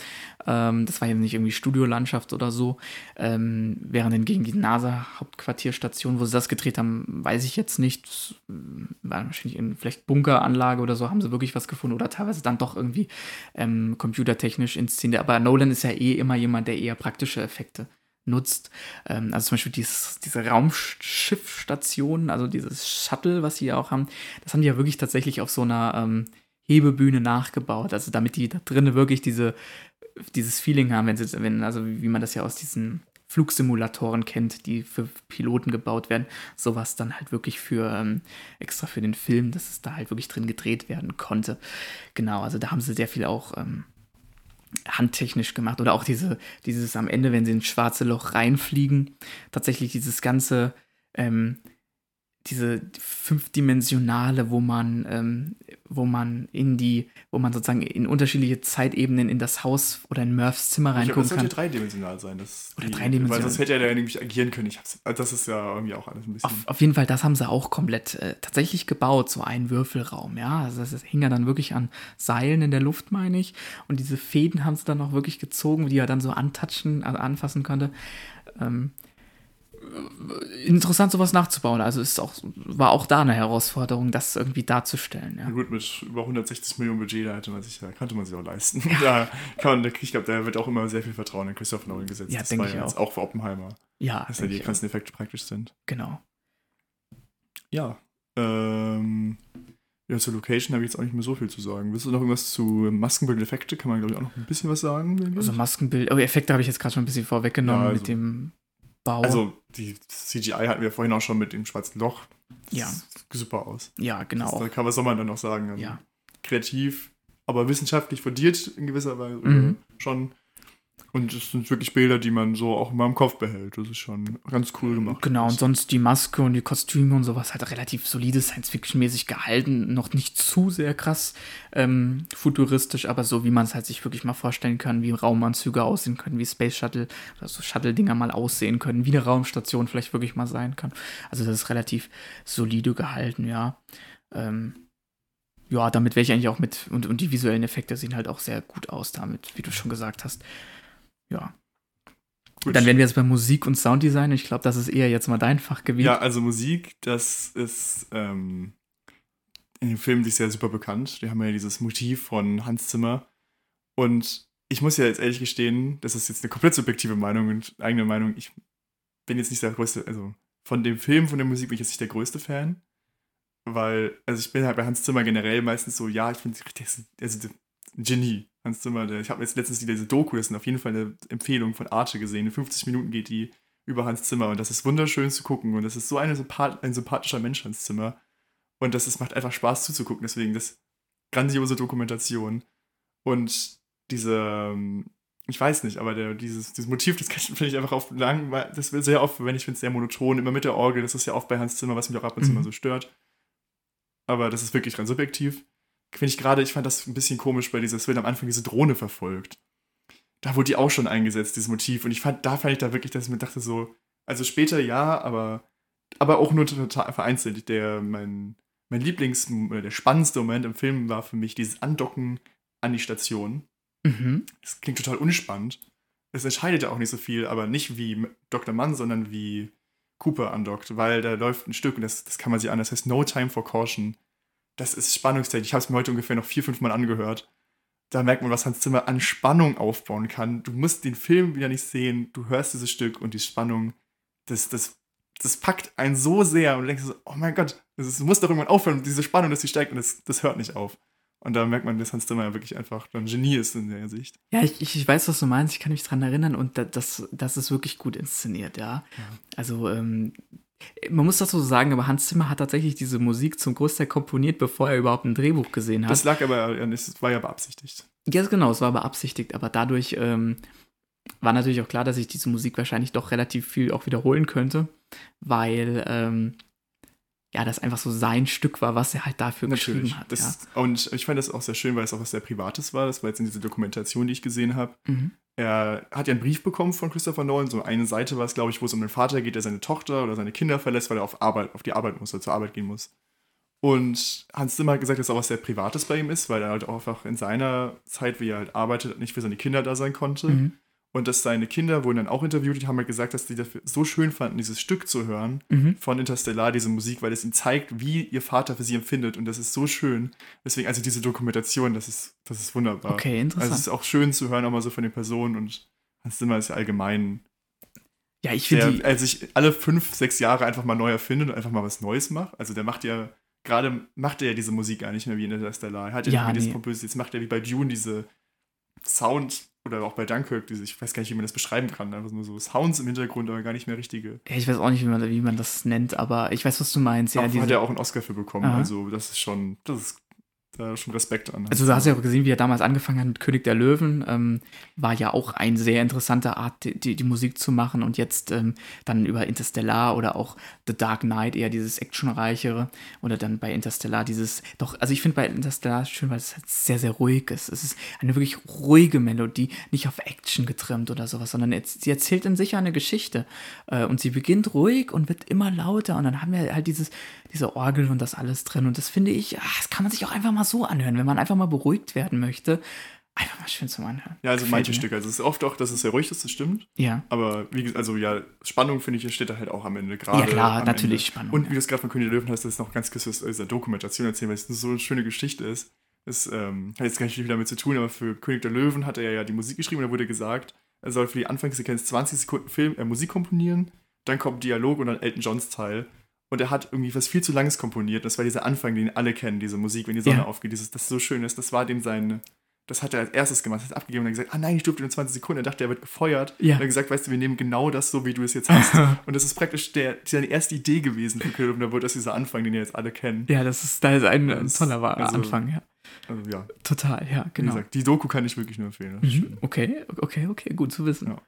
Ähm, das war ja nicht irgendwie Studiolandschaft oder so. Ähm, während hingegen die NASA-Hauptquartierstation, wo sie das gedreht haben, weiß ich jetzt nicht. Das war wahrscheinlich in vielleicht Bunkeranlage oder so, haben sie wirklich was gefunden oder teilweise dann doch irgendwie ähm, computertechnisch inszeniert. Aber Nolan ist ja eh immer jemand, der eher praktische Effekte nutzt. Ähm, also zum Beispiel dieses, diese Raumschiffstation, also dieses Shuttle, was sie ja auch haben, das haben die ja wirklich tatsächlich auf so einer ähm, Hebebühne nachgebaut. Also damit die da drinnen wirklich diese, dieses Feeling haben, wenn sie, wenn, also wie man das ja aus diesen Flugsimulatoren kennt, die für Piloten gebaut werden, sowas dann halt wirklich für ähm, extra für den Film, dass es da halt wirklich drin gedreht werden konnte. Genau, also da haben sie sehr viel auch ähm, handtechnisch gemacht. Oder auch diese, dieses am Ende, wenn sie ins schwarze Loch reinfliegen, tatsächlich dieses ganze, ähm, diese fünfdimensionale, wo man, ähm, wo man in die, wo man sozusagen in unterschiedliche Zeitebenen in das Haus oder in Murphs Zimmer reingucken kann. Das sollte dreidimensional sein. Das oder die, dreidimensional. Weil sonst hätte er ja nämlich agieren können. Ich hab's, also das ist ja irgendwie auch alles ein bisschen. Auf, auf jeden Fall, das haben sie auch komplett äh, tatsächlich gebaut, so ein Würfelraum, ja. Also das, das hing ja dann wirklich an Seilen in der Luft, meine ich. Und diese Fäden haben sie dann auch wirklich gezogen, die er dann so antatschen, also anfassen konnte. Ähm, interessant, sowas nachzubauen. Also ist auch, war auch da eine Herausforderung, das irgendwie darzustellen. Ja. gut, mit über 160 Millionen Budget, da, man sich, da konnte man sich auch leisten. Ja. Da kann man, ich glaube, da wird auch immer sehr viel Vertrauen in Christopher Nolan gesetzt. Ja, denke ich auch. Auch für Oppenheimer. Ja, dass da die ganzen Effekte praktisch sind. Genau. Ja. Ähm, ja, zur Location habe ich jetzt auch nicht mehr so viel zu sagen. Willst du noch irgendwas zu Maskenbild Effekte? Kann man, glaube ich, auch noch ein bisschen was sagen. Also Maskenbild, oh, Effekte habe ich jetzt gerade schon ein bisschen vorweggenommen ja, also, mit dem Bau. Also die CGI hatten wir vorhin auch schon mit dem schwarzen Loch. Das ja. Sieht super aus. Ja, genau. Das, da kann, was soll man dann noch sagen? Ja. Kreativ, aber wissenschaftlich fundiert in gewisser Weise mhm. schon. Und es sind wirklich Bilder, die man so auch immer im Kopf behält. Das ist schon ganz cool gemacht. Genau, und sonst die Maske und die Kostüme und sowas halt relativ solide Science-Fiction-mäßig gehalten. Noch nicht zu sehr krass ähm, futuristisch, aber so, wie man es halt sich wirklich mal vorstellen kann, wie Raumanzüge aussehen können, wie Space Shuttle oder so Shuttle-Dinger mal aussehen können, wie eine Raumstation vielleicht wirklich mal sein kann. Also das ist relativ solide gehalten, ja. Ähm, ja, damit wäre ich eigentlich auch mit, und, und die visuellen Effekte sehen halt auch sehr gut aus damit, wie du schon gesagt hast ja. Gut. Dann wären wir jetzt bei Musik und Sounddesign. Ich glaube, das ist eher jetzt mal dein Fachgebiet. Ja, also Musik, das ist ähm, in dem Film ist ja super bekannt. Die haben ja dieses Motiv von Hans Zimmer. Und ich muss ja jetzt ehrlich gestehen, das ist jetzt eine komplett subjektive Meinung und eigene Meinung. Ich bin jetzt nicht der größte, also von dem Film, von der Musik bin ich jetzt nicht der größte Fan. Weil, also ich bin halt bei Hans Zimmer generell meistens so, ja, ich finde, also Genie. Hans Zimmer, der, ich habe jetzt letztens diese Doku, das ist auf jeden Fall eine Empfehlung von Arte gesehen. In 50 Minuten geht die über Hans Zimmer und das ist wunderschön zu gucken und das ist so eine Sympath ein sympathischer Mensch, Hans Zimmer. Und das ist, macht einfach Spaß zuzugucken, deswegen das grandiose Dokumentation. Und diese, ähm, ich weiß nicht, aber der, dieses, dieses Motiv, das finde ich einfach auf lang, das wird sehr oft, wenn ich finde es sehr monoton, immer mit der Orgel, das ist ja oft bei Hans Zimmer, was mich auch ab und zu mhm. mal so stört. Aber das ist wirklich dran subjektiv finde ich gerade, ich fand das ein bisschen komisch, weil dieses wird am Anfang diese Drohne verfolgt. Da wurde die auch schon eingesetzt, dieses Motiv. Und ich fand, da fand ich da wirklich, dass ich mir dachte so, also später ja, aber, aber auch nur total vereinzelt. Der, mein, mein Lieblings- oder der spannendste Moment im Film war für mich dieses Andocken an die Station. Mhm. Das klingt total unspannend. Es entscheidet ja auch nicht so viel, aber nicht wie Dr. Mann, sondern wie Cooper andockt, weil da läuft ein Stück und das, das kann man sich an, das heißt No Time for Caution das ist spannungstechnisch. Ich habe es mir heute ungefähr noch vier, fünf Mal angehört. Da merkt man, was Hans Zimmer an Spannung aufbauen kann. Du musst den Film wieder nicht sehen, du hörst dieses Stück und die Spannung, das, das, das packt einen so sehr und du denkst so, oh mein Gott, es muss doch irgendwann aufhören, diese Spannung, dass sie steigt und das, das hört nicht auf. Und da merkt man, dass Hans Zimmer ja wirklich einfach ein Genie ist in der Hinsicht. Ja, ich, ich weiß, was du meinst. Ich kann mich dran erinnern und das, das ist wirklich gut inszeniert, ja. ja. Also, ähm, man muss das so sagen, aber Hans Zimmer hat tatsächlich diese Musik zum Großteil komponiert, bevor er überhaupt ein Drehbuch gesehen hat. Das lag aber, es war ja beabsichtigt. Ja, genau, es war beabsichtigt, aber dadurch ähm, war natürlich auch klar, dass ich diese Musik wahrscheinlich doch relativ viel auch wiederholen könnte, weil ähm, ja, das einfach so sein Stück war, was er halt dafür Natürlich. geschrieben hat. Das, ja. Und ich fand das auch sehr schön, weil es auch was sehr Privates war. Das war jetzt in dieser Dokumentation, die ich gesehen habe. Mhm. Er hat ja einen Brief bekommen von Christopher Nolan. So eine Seite war es, glaube ich, wo es um den Vater geht, der seine Tochter oder seine Kinder verlässt, weil er auf Arbeit, auf die Arbeit muss, oder zur Arbeit gehen muss. Und Hans Zimmer hat gesagt, dass auch was sehr Privates bei ihm ist, weil er halt auch einfach in seiner Zeit, wie er halt arbeitet, nicht für seine Kinder da sein konnte. Mhm. Und dass seine Kinder wurden dann auch interviewt, die haben halt gesagt, dass die das so schön fanden, dieses Stück zu hören mhm. von Interstellar, diese Musik, weil es ihnen zeigt, wie ihr Vater für sie empfindet. Und das ist so schön. Deswegen, also diese Dokumentation, das ist, das ist wunderbar. Okay, interessant. Also es ist auch schön zu hören, auch mal so von den Personen und Hans Zimmer ist ja allgemein. Ja, ich finde. Der, also ich alle fünf, sechs Jahre einfach mal neu erfindet und einfach mal was Neues macht. Also der macht ja, gerade macht er ja diese Musik gar nicht mehr wie in Interstellar. Er hat ja, ja nee. dieses jetzt macht er wie bei Dune diese Sound oder auch bei Dunkirk, diese, ich weiß gar nicht, wie man das beschreiben kann, einfach nur so Sounds im Hintergrund, aber gar nicht mehr richtige. Ja, ich weiß auch nicht, wie man, wie man das nennt, aber ich weiß, was du meinst. Ja, diese... hat er auch einen Oscar für bekommen, Aha. also das ist schon, das ist da schon Respekt an. Also du hast ja auch gesehen, wie er damals angefangen hat mit König der Löwen. Ähm, war ja auch eine sehr interessante Art, die, die, die Musik zu machen. Und jetzt ähm, dann über Interstellar oder auch The Dark Knight eher dieses actionreichere. Oder dann bei Interstellar dieses, doch, also ich finde bei Interstellar schön, weil es halt sehr, sehr ruhig ist. Es ist eine wirklich ruhige Melodie, nicht auf Action getrimmt oder sowas, sondern jetzt, sie erzählt in sich eine Geschichte. Äh, und sie beginnt ruhig und wird immer lauter. Und dann haben wir halt dieses, diese Orgel und das alles drin. Und das finde ich, ach, das kann man sich auch einfach mal so anhören, wenn man einfach mal beruhigt werden möchte. Einfach mal schön zum Anhören. Ja, also Gefällt manche mir. Stücke. Also es ist oft auch, dass es sehr ruhig ist, das stimmt. Ja. Aber wie gesagt, also ja, Spannung finde ich, steht da halt auch am Ende gerade. Ja, klar, natürlich Ende. Spannung. Und wie du es gerade von König der Löwen hast, das ist noch ganz kurz aus dieser Dokumentation erzählen, weil es so eine schöne Geschichte ist. Das ähm, hat jetzt gar nicht viel damit zu tun, aber für König der Löwen hat er ja die Musik geschrieben und da wurde gesagt, er soll für die Anfangssequenz 20 Sekunden Film, äh, Musik komponieren, dann kommt Dialog und dann Elton Johns Teil. Und er hat irgendwie was viel zu Langes komponiert. Das war dieser Anfang, den alle kennen, diese Musik, wenn die Sonne ja. aufgeht, dieses, das so schön ist. Das war dem sein, das hat er als erstes gemacht, hat abgegeben und dann gesagt, ah nein, ich durfte nur 20 Sekunden. Er dachte, er wird gefeuert. Ja. Und er hat gesagt, weißt du, wir nehmen genau das so, wie du es jetzt hast. und das ist praktisch der, seine erste Idee gewesen für. Und da wurde das dieser Anfang, den ihr jetzt alle kennt. Ja, das ist, da ist ein, ein toller also, Anfang, ja. Also, ja. Total, ja, genau. Wie gesagt, die Doku kann ich wirklich nur empfehlen. Mhm. Okay, okay, okay, gut zu wissen. Ja.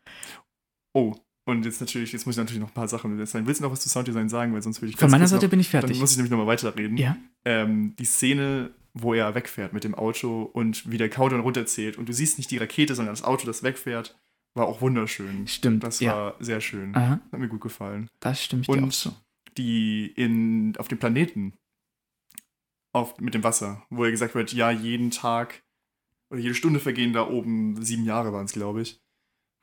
Oh, und jetzt natürlich, jetzt muss ich natürlich noch ein paar Sachen sagen. Willst du noch was zu Sounddesign sagen? Weil sonst würde ich Von meiner Seite noch, bin ich fertig. Dann muss ich nämlich nochmal weiterreden. Ja. Ähm, die Szene, wo er wegfährt mit dem Auto und wie der Countdown runterzählt und du siehst nicht die Rakete, sondern das Auto, das wegfährt, war auch wunderschön. Stimmt. Das ja. war sehr schön. Aha. Hat mir gut gefallen. Das stimmt und so. Die in, auf dem Planeten, auf, mit dem Wasser, wo er gesagt wird, ja, jeden Tag oder jede Stunde vergehen da oben, sieben Jahre waren es, glaube ich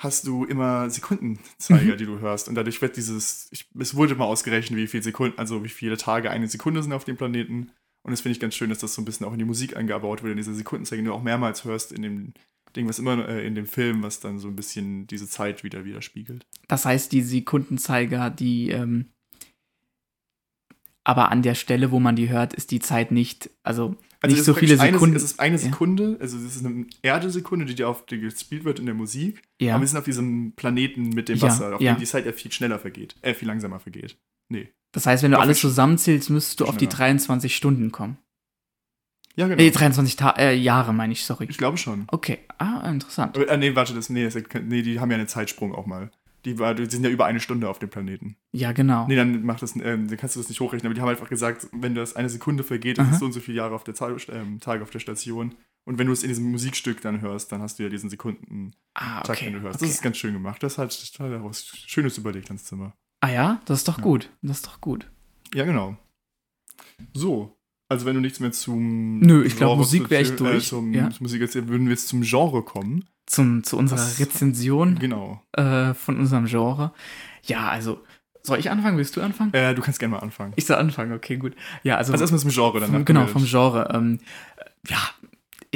hast du immer Sekundenzeiger, mhm. die du hörst. Und dadurch wird dieses, ich, es wurde mal ausgerechnet, wie viele Sekunden, also wie viele Tage eine Sekunde sind auf dem Planeten. Und das finde ich ganz schön, dass das so ein bisschen auch in die Musik eingebaut wird, in diese Sekundenzeiger, die du auch mehrmals hörst in dem Ding, was immer äh, in dem Film, was dann so ein bisschen diese Zeit wieder widerspiegelt. Das heißt, die Sekundenzeiger, die ähm, aber an der Stelle, wo man die hört, ist die Zeit nicht, also, also nicht so viele Sekunden. Eine, es ist eine Sekunde, ja. also es ist eine Erdesekunde, die dir auf die gespielt wird in der Musik. Ja. Aber wir sind auf diesem Planeten mit dem Wasser, ja, auf dem die Zeit ja viel schneller vergeht, äh, viel langsamer vergeht. Nee. Das heißt, wenn du alles zusammenzählst, müsstest du auf die 23 Stunden kommen. Ja, genau. Nee, 23 Ta äh, Jahre, meine ich, sorry. Ich glaube schon. Okay, ah, interessant. Äh, nee, warte, das, nee, das, nee, die haben ja einen Zeitsprung auch mal. Die, die sind ja über eine Stunde auf dem Planeten. Ja, genau. Nee, dann, macht das, äh, dann kannst du das nicht hochrechnen. Aber die haben einfach gesagt, wenn das eine Sekunde vergeht, dann ist so und so viele Jahre auf der Zahl, äh, Tage auf der Station. Und wenn du es in diesem Musikstück dann hörst, dann hast du ja diesen Sekunden ah, okay, Tag, den du hörst. Okay. Das ist ganz schön gemacht. Das hat, das hat was Schönes überlegt ans Zimmer. Ah ja, das ist doch ja. gut. Das ist doch gut. Ja, genau. So. Also wenn du nichts mehr zum Nö, ich glaube Musik wäre ich durch. Äh, zum, ja. Musik jetzt würden wir jetzt zum Genre kommen zum, zu unserer das, Rezension genau. äh, von unserem Genre. Ja, also, soll ich anfangen? Willst du anfangen? Äh, du kannst gerne mal anfangen. Ich soll anfangen, okay, gut. Ja, also, also erstmal zum Genre dann. Vom, genau, vom Genre. Ähm, ja,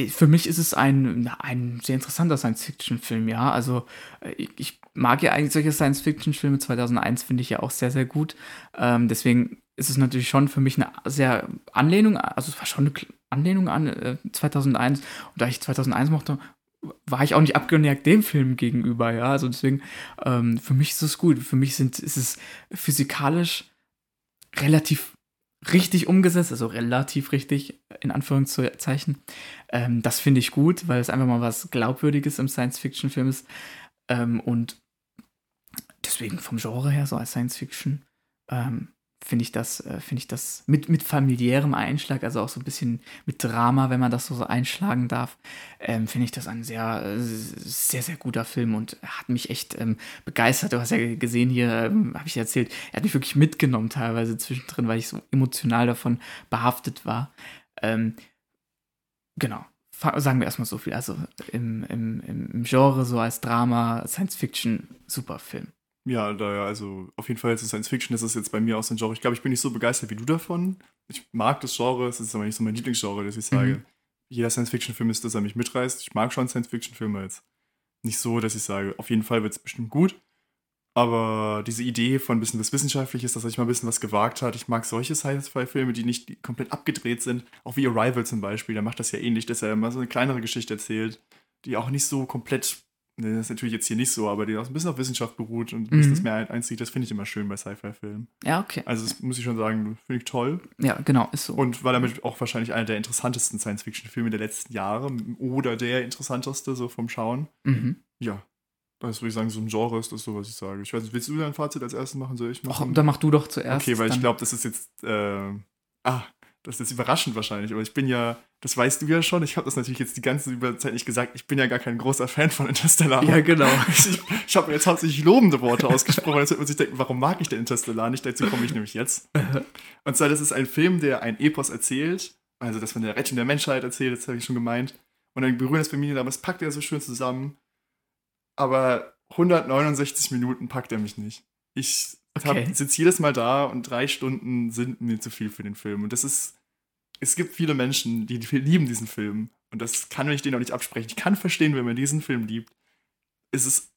für mich ist es ein, ein sehr interessanter Science-Fiction-Film, ja. Also, äh, ich, ich, mag ja eigentlich solche Science-Fiction-Filme. 2001 finde ich ja auch sehr, sehr gut. Ähm, deswegen ist es natürlich schon für mich eine sehr Anlehnung, also es war schon eine Anlehnung an äh, 2001. Und da ich 2001 mochte, war ich auch nicht abgeneigt dem Film gegenüber, ja. Also deswegen, ähm, für mich ist es gut. Für mich sind, ist es physikalisch relativ richtig umgesetzt, also relativ richtig, in Anführungszeichen. Ähm, das finde ich gut, weil es einfach mal was Glaubwürdiges im Science-Fiction-Film ist. Ähm, und deswegen vom Genre her, so als Science-Fiction, ähm, finde ich das, äh, finde ich das mit, mit familiärem Einschlag, also auch so ein bisschen mit Drama, wenn man das so, einschlagen darf, ähm, finde ich das ein sehr, sehr, sehr guter Film und hat mich echt ähm, begeistert. Du hast ja gesehen hier, ähm, habe ich erzählt, er hat mich wirklich mitgenommen teilweise zwischendrin, weil ich so emotional davon behaftet war. Ähm, genau. Sagen wir erstmal so viel. Also im, im, im Genre, so als Drama, Science Fiction, super Film. Ja, daher, also auf jeden Fall ist Science Fiction, das ist jetzt bei mir auch so ein Genre. Ich glaube, ich bin nicht so begeistert wie du davon. Ich mag das Genre, es ist aber nicht so mein Lieblingsgenre, dass ich sage, mhm. jeder Science-Fiction-Film ist, dass er mich mitreißt. Ich mag schon Science-Fiction-Filme jetzt. Nicht so, dass ich sage, auf jeden Fall wird es bestimmt gut. Aber diese Idee von ein bisschen was Wissenschaftliches, dass er sich mal ein bisschen was gewagt hat. Ich mag solche Science-Fi-Filme, die nicht komplett abgedreht sind. Auch wie Arrival zum Beispiel, der macht das ja ähnlich, dass er immer so eine kleinere Geschichte erzählt, die auch nicht so komplett das ist natürlich jetzt hier nicht so, aber die auch ein bisschen auf Wissenschaft beruht und ein bisschen mhm. Mehrheit einzieht, das finde ich immer schön bei Sci-Fi-Filmen. Ja, okay. Also das muss ich schon sagen, finde ich toll. Ja, genau, ist so. Und war damit auch wahrscheinlich einer der interessantesten Science-Fiction-Filme der letzten Jahre oder der interessanteste, so vom Schauen. Mhm. Ja, das würde ich sagen, so ein Genre ist das so, was ich sage. Ich weiß nicht, willst du dein Fazit als erstes machen? Soll ich machen? Ach, dann mach du doch zuerst. Okay, weil ich glaube, das ist jetzt, äh, ah, das ist jetzt überraschend wahrscheinlich, aber ich bin ja, das weißt du ja schon, ich habe das natürlich jetzt die ganze Zeit nicht gesagt, ich bin ja gar kein großer Fan von Interstellar. Ja, genau. Ich, ich habe mir jetzt hauptsächlich lobende Worte ausgesprochen, jetzt wird man sich denken, warum mag ich denn Interstellar nicht? Dazu komme ich nämlich jetzt. Und zwar, das ist ein Film, der ein Epos erzählt, also das von der Rettung der Menschheit erzählt, das habe ich schon gemeint. Und dann berühren das mir, aber es packt er so schön zusammen. Aber 169 Minuten packt er mich nicht. Ich okay. sitze jedes Mal da und drei Stunden sind mir zu viel für den Film. Und das ist, es gibt viele Menschen, die, lieben diesen Film. Und das kann ich denen auch nicht absprechen. Ich kann verstehen, wenn man diesen Film liebt. Es ist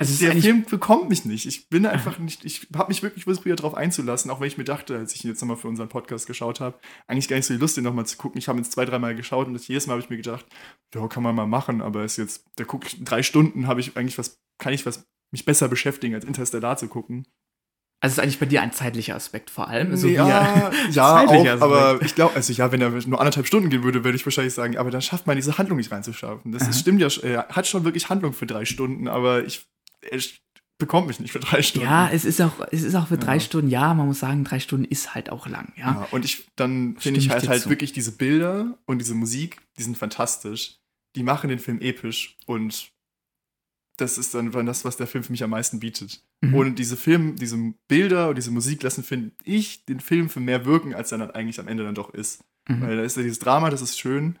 also der Film bekommt mich nicht. Ich bin einfach nicht, ich habe mich wirklich versucht, darauf einzulassen, auch wenn ich mir dachte, als ich ihn jetzt nochmal für unseren Podcast geschaut habe, eigentlich gar nicht so die Lust, den nochmal zu gucken. Ich habe jetzt zwei, dreimal geschaut und jedes Mal habe ich mir gedacht, ja, kann man mal machen, aber ist jetzt, da gucke ich, drei Stunden habe ich eigentlich was, kann ich was mich besser beschäftigen, als Interstellar zu gucken. Also ist eigentlich bei dir ein zeitlicher Aspekt vor allem. So ja, ja auch, aber ich glaube, also ja, wenn er nur anderthalb Stunden gehen würde, würde ich wahrscheinlich sagen, aber dann schafft man diese Handlung nicht reinzuschaffen. Das ist, stimmt ja, er hat schon wirklich Handlung für drei Stunden, aber ich er bekommt mich nicht für drei Stunden. Ja, es ist auch, es ist auch für drei ja. Stunden, ja, man muss sagen, drei Stunden ist halt auch lang, ja. ja und ich, dann finde ich halt halt zu. wirklich diese Bilder und diese Musik, die sind fantastisch. Die machen den Film episch und das ist dann das, was der Film für mich am meisten bietet. Mhm. Und diese Film, diese Bilder und diese Musik lassen, finde ich, den Film für mehr wirken, als er dann eigentlich am Ende dann doch ist. Mhm. Weil da ist ja dieses Drama, das ist schön,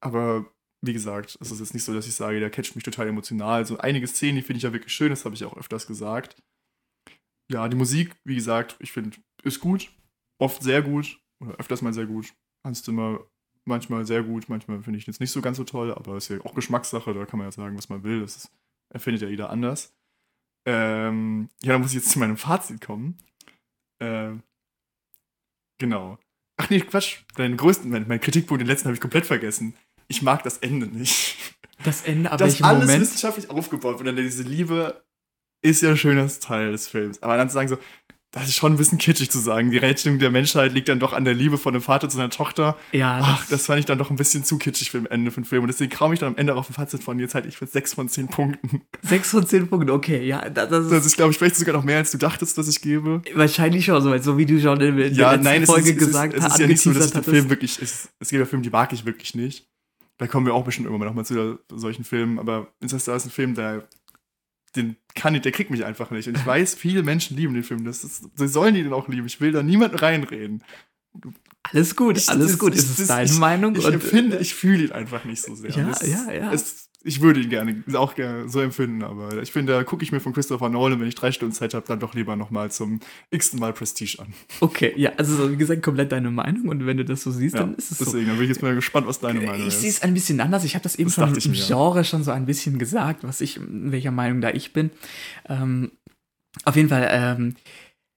aber wie gesagt, es ist jetzt nicht so, dass ich sage, der catcht mich total emotional. So einige Szenen, die finde ich ja wirklich schön, das habe ich auch öfters gesagt. Ja, die Musik, wie gesagt, ich finde, ist gut. Oft sehr gut oder öfters mal sehr gut. Hans Zimmer manchmal sehr gut, manchmal finde ich jetzt nicht so ganz so toll, aber ist ja auch Geschmackssache, da kann man ja sagen, was man will. Das ist, erfindet ja jeder anders. Ähm, ja, da muss ich jetzt zu meinem Fazit kommen. Ähm, genau. Ach nee, Quatsch. Deinen größten, mein, mein Kritikpunkt, den letzten habe ich komplett vergessen ich mag das Ende nicht. Das Ende, aber Dass alles Moment? wissenschaftlich aufgebaut wird und dann diese Liebe ist ja ein schönes Teil des Films. Aber dann zu sagen so, das ist schon ein bisschen kitschig zu sagen. Die Rettung der Menschheit liegt dann doch an der Liebe von einem Vater zu seiner Tochter. Ja. Ach, das fand ich dann doch ein bisschen zu kitschig für das Ende von Film. Und deswegen kam ich dann am Ende auf ein Fazit von, jetzt halt ich für 6 von 10 Punkten. 6 von 10 Punkten, okay, ja. Das, das ist, das ist glaube ich, vielleicht sogar noch mehr, als du dachtest, dass ich gebe. Wahrscheinlich schon so, so wie du schon in der ja, nein, Folge ist, gesagt hast. Es ist, es ist ja nicht so, dass ich den Film wirklich, es, es gibt ja Filme, die mag ich wirklich nicht da kommen wir auch bestimmt irgendwann nochmal zu solchen Filmen, aber Interstellar ist ein Film, der den kann ich, der kriegt mich einfach nicht. Und ich weiß, viele Menschen lieben den Film. Das ist, sie sollen den auch lieben. Ich will da niemanden reinreden. Alles gut, ich, alles das, gut. Ist es deine ich, Meinung? Ich, ich empfinde, ich fühle ihn einfach nicht so sehr. Ja, das, ja, ja. Es, ich würde ihn gerne, auch gerne so empfinden, aber ich finde, da gucke ich mir von Christopher Nolan, wenn ich drei Stunden Zeit habe, dann doch lieber nochmal zum x-ten Mal Prestige an. Okay, ja, also wie gesagt, komplett deine Meinung und wenn du das so siehst, ja, dann ist es deswegen, so. Deswegen, bin ich jetzt mal gespannt, was deine Meinung ich ist. Ich sehe es ein bisschen anders. Ich habe das eben das schon im Genre schon so ein bisschen gesagt, was ich, welcher Meinung da ich bin. Ähm, auf jeden Fall, ähm,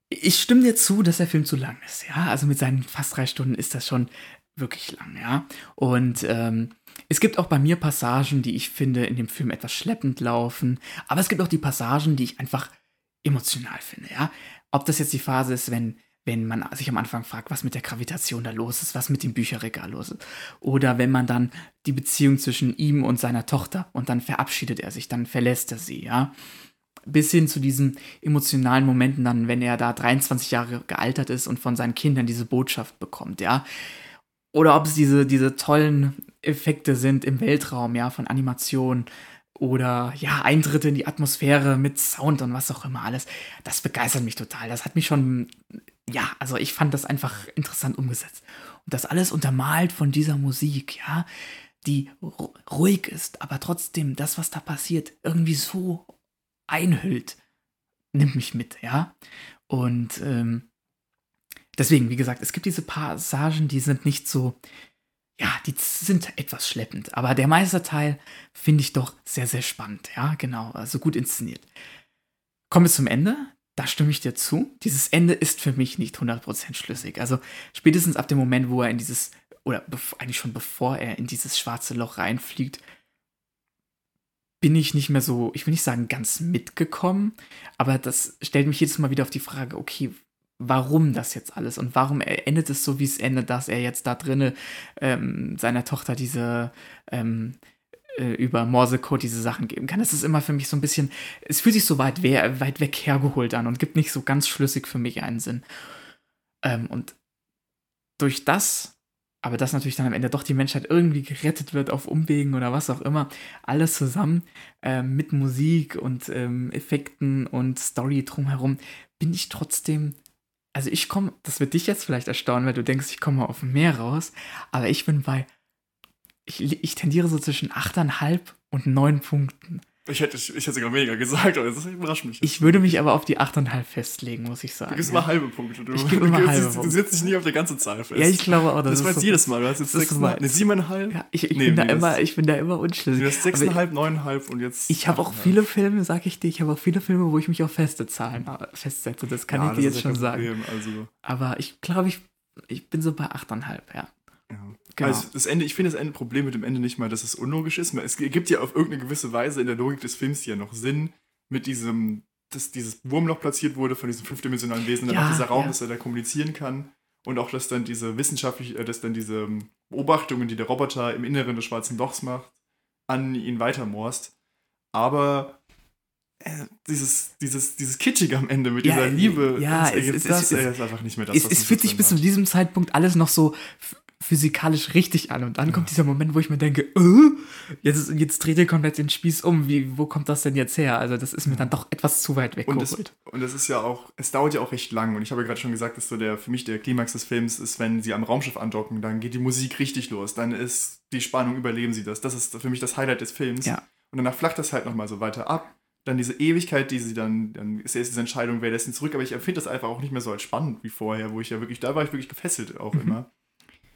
ich stimme dir zu, dass der Film zu lang ist, ja. Also mit seinen fast drei Stunden ist das schon wirklich lang, ja. Und ähm, es gibt auch bei mir Passagen, die ich finde in dem Film etwas schleppend laufen, aber es gibt auch die Passagen, die ich einfach emotional finde, ja. Ob das jetzt die Phase ist, wenn wenn man sich am Anfang fragt, was mit der Gravitation da los ist, was mit dem Bücherregal los ist. Oder wenn man dann die Beziehung zwischen ihm und seiner Tochter und dann verabschiedet er sich, dann verlässt er sie, ja. Bis hin zu diesen emotionalen Momenten dann, wenn er da 23 Jahre gealtert ist und von seinen Kindern diese Botschaft bekommt, ja. Oder ob es diese, diese tollen Effekte sind im Weltraum, ja, von Animation oder ja, Eintritte in die Atmosphäre mit Sound und was auch immer alles. Das begeistert mich total. Das hat mich schon, ja, also ich fand das einfach interessant umgesetzt. Und das alles untermalt von dieser Musik, ja, die ruhig ist, aber trotzdem das, was da passiert, irgendwie so einhüllt, nimmt mich mit, ja. Und ähm, deswegen, wie gesagt, es gibt diese Passagen, die sind nicht so, ja, die sind etwas schleppend, aber der Meisterteil finde ich doch sehr, sehr spannend, ja, genau, also gut inszeniert. Kommen wir zum Ende. Da stimme ich dir zu. Dieses Ende ist für mich nicht 100% schlüssig. Also spätestens ab dem Moment, wo er in dieses, oder eigentlich schon bevor er in dieses schwarze Loch reinfliegt, bin ich nicht mehr so, ich will nicht sagen ganz mitgekommen, aber das stellt mich jedes Mal wieder auf die Frage, okay, warum das jetzt alles und warum endet es so, wie es endet, dass er jetzt da drinnen ähm, seiner Tochter diese ähm, äh, über Morsecode diese Sachen geben kann. Das ist immer für mich so ein bisschen, es fühlt sich so weit, we weit weg hergeholt an und gibt nicht so ganz schlüssig für mich einen Sinn. Ähm, und durch das, aber dass natürlich dann am Ende doch die Menschheit irgendwie gerettet wird auf Umwegen oder was auch immer, alles zusammen äh, mit Musik und ähm, Effekten und Story drumherum, bin ich trotzdem also ich komme, das wird dich jetzt vielleicht erstaunen, weil du denkst, ich komme auf mehr raus, aber ich bin bei, ich, ich tendiere so zwischen 8,5 und 9 Punkten. Ich hätte, ich hätte sogar weniger gesagt, aber das überrascht mich. Ich würde mich aber auf die 8,5 festlegen, muss ich sagen. Du gibst immer halbe Punkte. Du, ich gebe immer du, halbe Punkte. Du setzt dich nie auf der ganzen Zahl fest. Ja, ich glaube auch. Das, das weißt so, jedes Mal. Du hast jetzt 6,5. Ne, 7,5. Ja, ich, ich, nee, bin da immer, ich bin da immer unschlüssig. Du hast 6,5, 9,5 und jetzt. Ich habe auch viele Filme, sag ich dir, ich habe auch viele Filme, wo ich mich auf feste Zahlen äh, festsetze. Das kann ja, ich dir jetzt schon sagen. Also. Aber ich glaube, ich, ich bin so bei 8,5, ja. Genau. Also das Ende, ich finde das Ende Problem mit dem Ende nicht mal, dass es unlogisch ist. Es gibt ja auf irgendeine gewisse Weise in der Logik des Films ja noch Sinn mit diesem, dass dieses Wurmloch platziert wurde von diesem fünfdimensionalen Wesen, dann ja, auch dieser Raum, ja. dass er da kommunizieren kann. Und auch, dass dann diese wissenschaftlich, äh, dass dann diese Beobachtungen, die der Roboter im Inneren des schwarzen Lochs macht, an ihn weitermorst. Aber äh, dieses, dieses, dieses Kitschige am Ende mit ja, dieser Liebe, ja, das, es, es, das, es, ist einfach nicht mehr das, es, was es fühlt sich bis zu diesem Zeitpunkt alles noch so physikalisch richtig an. Und dann ja. kommt dieser Moment, wo ich mir denke, äh, jetzt, jetzt dreht ihr komplett den Spieß um. Wie, wo kommt das denn jetzt her? Also, das ist mir dann doch etwas zu weit weg. Und es, und es ist ja auch, es dauert ja auch recht lang. Und ich habe ja gerade schon gesagt, dass so der, für mich der Klimax des Films ist, wenn sie am Raumschiff andocken, dann geht die Musik richtig los. Dann ist die Spannung, überleben sie das. Das ist für mich das Highlight des Films. Ja. Und danach flacht das halt nochmal so weiter ab. Dann diese Ewigkeit, die sie dann, dann ist erst diese Entscheidung, wer lässt ihn zurück. Aber ich empfinde das einfach auch nicht mehr so als spannend wie vorher, wo ich ja wirklich, da war ich wirklich gefesselt auch mhm. immer.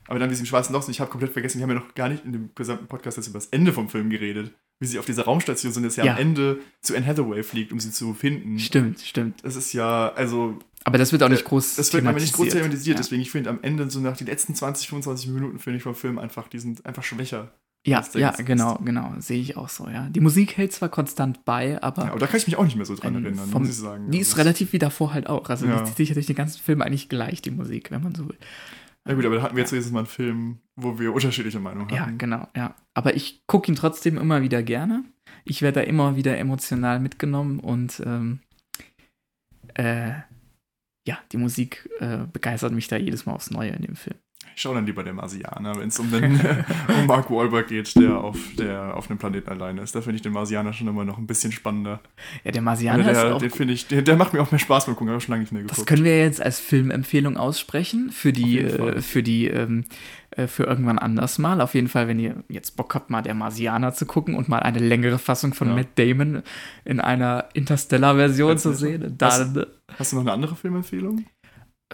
Aber dann diesem schwarzen Loch, und ich habe komplett vergessen, wir haben ja noch gar nicht in dem gesamten Podcast jetzt über das Ende vom Film geredet. Wie sie auf dieser Raumstation sind, dass ja, ja. am Ende zu Anne Hathaway fliegt, um sie zu finden. Stimmt, stimmt. Das ist ja, also. Aber das wird auch nicht groß Das wird aber nicht groß thematisiert, ja. deswegen ich finde am Ende, so nach den letzten 20, 25 Minuten, finde ich vom Film einfach, die sind einfach schwächer. Ja, ja, genau, genau, sehe ich auch so, ja. Die Musik hält zwar konstant bei, aber. Ja, aber da kann ich mich auch nicht mehr so dran erinnern, vom, muss ich sagen. Die ist also relativ wie davor halt auch. Also ja. die zieht sich durch den ganzen Film eigentlich gleich, die Musik, wenn man so will. Ja gut, aber da hatten wir jetzt ja. mal einen Film, wo wir unterschiedliche Meinungen haben. Ja, genau, ja. Aber ich gucke ihn trotzdem immer wieder gerne. Ich werde da immer wieder emotional mitgenommen und ähm, äh, ja, die Musik äh, begeistert mich da jedes Mal aufs Neue in dem Film. Ich schaue dann lieber dem Marsianer, wenn es um, um Mark Wahlberg geht, der auf, der auf einem Planeten alleine ist. Da finde ich den Marsianer schon immer noch ein bisschen spannender. Ja, der Marsianer der, ist auch... Den finde ich, der, der, macht mir auch mehr Spaß beim Gucken, habe ich schon lange nicht mehr geguckt. Das können wir jetzt als Filmempfehlung aussprechen für die, äh, für die, ähm, äh, für irgendwann anders mal. Auf jeden Fall, wenn ihr jetzt Bock habt, mal der Marsianer zu gucken und mal eine längere Fassung von ja. Matt Damon in einer Interstellar-Version zu sehen. Dann, hast, hast du noch eine andere Filmempfehlung?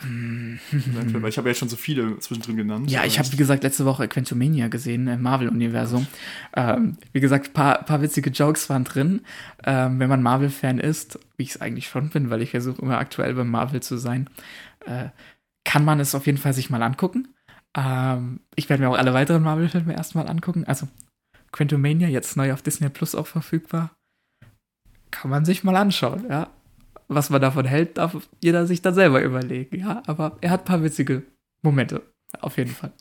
Weil ich habe ja schon so viele zwischendrin genannt. Ja, ich habe, wie gesagt, letzte Woche Quantumania gesehen im Marvel-Universum. Ähm, wie gesagt, ein paar, paar witzige Jokes waren drin. Ähm, wenn man Marvel-Fan ist, wie ich es eigentlich schon bin, weil ich versuche immer aktuell beim Marvel zu sein, äh, kann man es auf jeden Fall sich mal angucken. Ähm, ich werde mir auch alle weiteren Marvel-Filme erstmal angucken. Also Quantumania, jetzt neu auf Disney Plus auch verfügbar. Kann man sich mal anschauen, ja was man davon hält, darf jeder sich dann selber überlegen. Ja, aber er hat ein paar witzige Momente. Auf jeden Fall.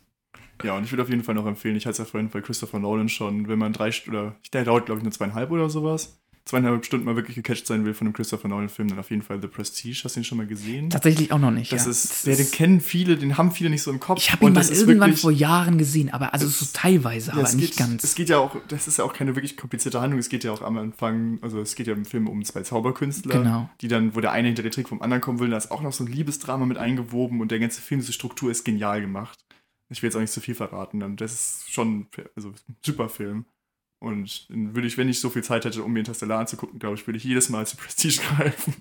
Ja, und ich würde auf jeden Fall noch empfehlen, ich hatte es ja vorhin bei Christopher Nolan schon, wenn man drei oder der dauert, glaube ich, nur zweieinhalb oder sowas zweieinhalb Stunden mal wirklich gecatcht sein will von einem Christopher Nolan-Film, dann auf jeden Fall The Prestige. Hast du ihn schon mal gesehen? Tatsächlich auch noch nicht. Das ja. ist, das der, den kennen viele, den haben viele nicht so im Kopf. Ich habe ihn mal irgendwann wirklich, vor Jahren gesehen, aber also so teilweise, ja, aber nicht geht, ganz. Es geht ja auch, das ist ja auch keine wirklich komplizierte Handlung. Es geht ja auch am Anfang, also es geht ja im Film um zwei Zauberkünstler, genau. die dann, wo der eine hinter den Trick vom anderen kommen will, da ist auch noch so ein Liebesdrama mit eingewoben und der ganze Film, diese Struktur ist genial gemacht. Ich will jetzt auch nicht zu viel verraten, das ist schon also, ein super Film. Und dann würde ich, wenn ich so viel Zeit hätte, um mir Interstellar anzugucken, glaube ich, würde ich jedes Mal zu Prestige greifen.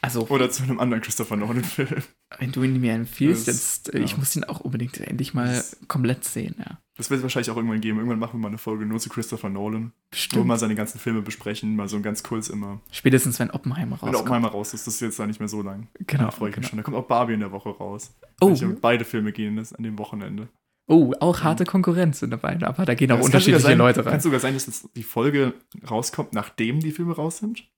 Also, Oder zu einem anderen Christopher Nolan-Film. Wenn du ihn mir empfiehlst, das, jetzt, äh, ja. ich muss ihn auch unbedingt endlich mal das, komplett sehen, ja. Das wird es wahrscheinlich auch irgendwann geben. Irgendwann machen wir mal eine Folge nur zu Christopher Nolan. Stimmt. Wo wir mal seine ganzen Filme besprechen, mal so ein ganz kurz immer. Spätestens, wenn Oppenheimer rauskommt. Wenn Oppenheimer raus ist, das ist jetzt da nicht mehr so lang. Genau. Da freue ich genau. mich schon. Da kommt auch Barbie in der Woche raus. Oh. beide Filme gehen das an dem Wochenende. Oh, auch harte Konkurrenz sind dabei, aber da gehen auch ja, unterschiedliche sein, Leute rein. Kann sogar sein, dass jetzt die Folge rauskommt, nachdem die Filme raus sind?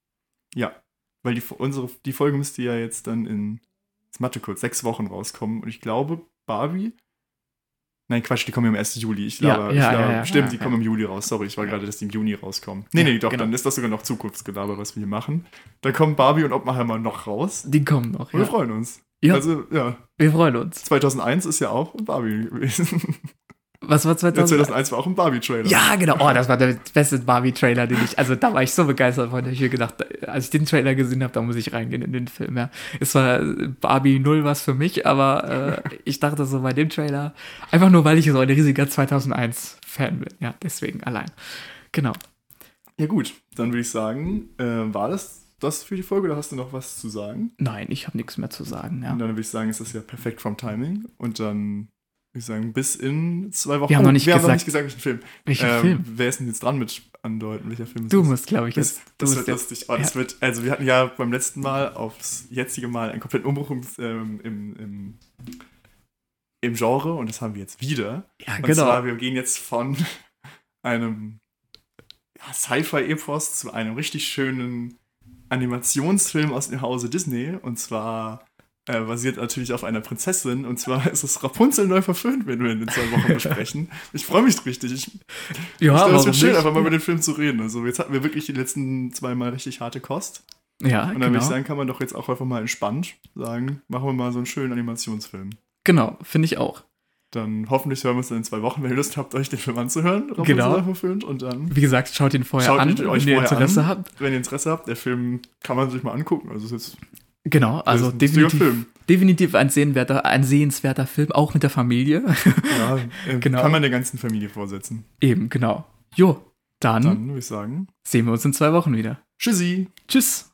Ja. Weil die, unsere, die Folge müsste ja jetzt dann in, jetzt Mathe kurz, sechs Wochen rauskommen. Und ich glaube, Barbie Nein, Quatsch, die kommen im 1. Juli. Ich glaube, ja, ja, glaub, ja, stimmt, die kommen im Juli raus. Sorry, ich war gerade, dass die im Juni rauskommen. Nee, nee, doch, genau. dann ist das sogar noch Zukunftsgelaber, was wir hier machen. Da kommen Barbie und Oppenheimer noch raus. Die kommen noch, und Wir freuen uns. Ja. Also, ja. Wir freuen uns. 2001 ist ja auch Barbie gewesen. Was war 2001? Ja, 2001 war auch ein Barbie-Trailer. Ja, genau. Oh, das war der beste Barbie-Trailer, den ich. Also, da war ich so begeistert von. Da habe ich mir gedacht, als ich den Trailer gesehen habe, da muss ich reingehen in den Film. Ja. Es war Barbie null was für mich, aber äh, ich dachte so bei dem Trailer, einfach nur, weil ich so ein riesiger 2001-Fan bin. Ja, deswegen allein. Genau. Ja, gut. Dann würde ich sagen, äh, war das das für die Folge oder hast du noch was zu sagen? Nein, ich habe nichts mehr zu sagen. Ja. Und dann würde ich sagen, ist das ja perfekt vom Timing. Und dann ich sagen, bis in zwei Wochen. Wir haben noch nicht, wir gesagt, haben noch nicht gesagt, welchen Film. Welchen ähm, Film? Wer ist denn jetzt dran mit andeuten, welcher Film Du musst, glaube ich, jetzt. Das, das wird lustig. Oh, das ja. wird, also wir hatten ja beim letzten Mal aufs jetzige Mal einen kompletten Umbruch ähm, im, im, im Genre und das haben wir jetzt wieder. Ja, und genau. Zwar, wir gehen jetzt von einem ja, Sci-Fi-Epos zu einem richtig schönen Animationsfilm aus dem Hause Disney und zwar äh, basiert natürlich auf einer Prinzessin. Und zwar ist es Rapunzel neu verföhnt, wenn wir in den zwei Wochen besprechen. Ich freue mich richtig. Ich, ja, ich glaube, es wird schön, einfach mal über den Film zu reden. Also jetzt hatten wir wirklich die letzten zwei Mal richtig harte Kost. Ja, Und dann genau. würde ich sagen, kann man doch jetzt auch einfach mal entspannt sagen, machen wir mal so einen schönen Animationsfilm. Genau, finde ich auch. Dann hoffentlich hören wir uns in zwei Wochen, wenn ihr Lust habt, euch den Film anzuhören. Genau. verföhnt. Und dann Wie gesagt, schaut ihn vorher an, wenn ihr Interesse an. habt. Wenn ihr Interesse habt, der Film kann man sich mal angucken. Also es ist Genau, also definitiv, definitiv ein, sehenswerter, ein sehenswerter Film, auch mit der Familie. Ja, äh, genau. kann man der ganzen Familie vorsetzen. Eben, genau. Jo, dann, dann würde ich sagen, sehen wir uns in zwei Wochen wieder. Tschüssi. Tschüss.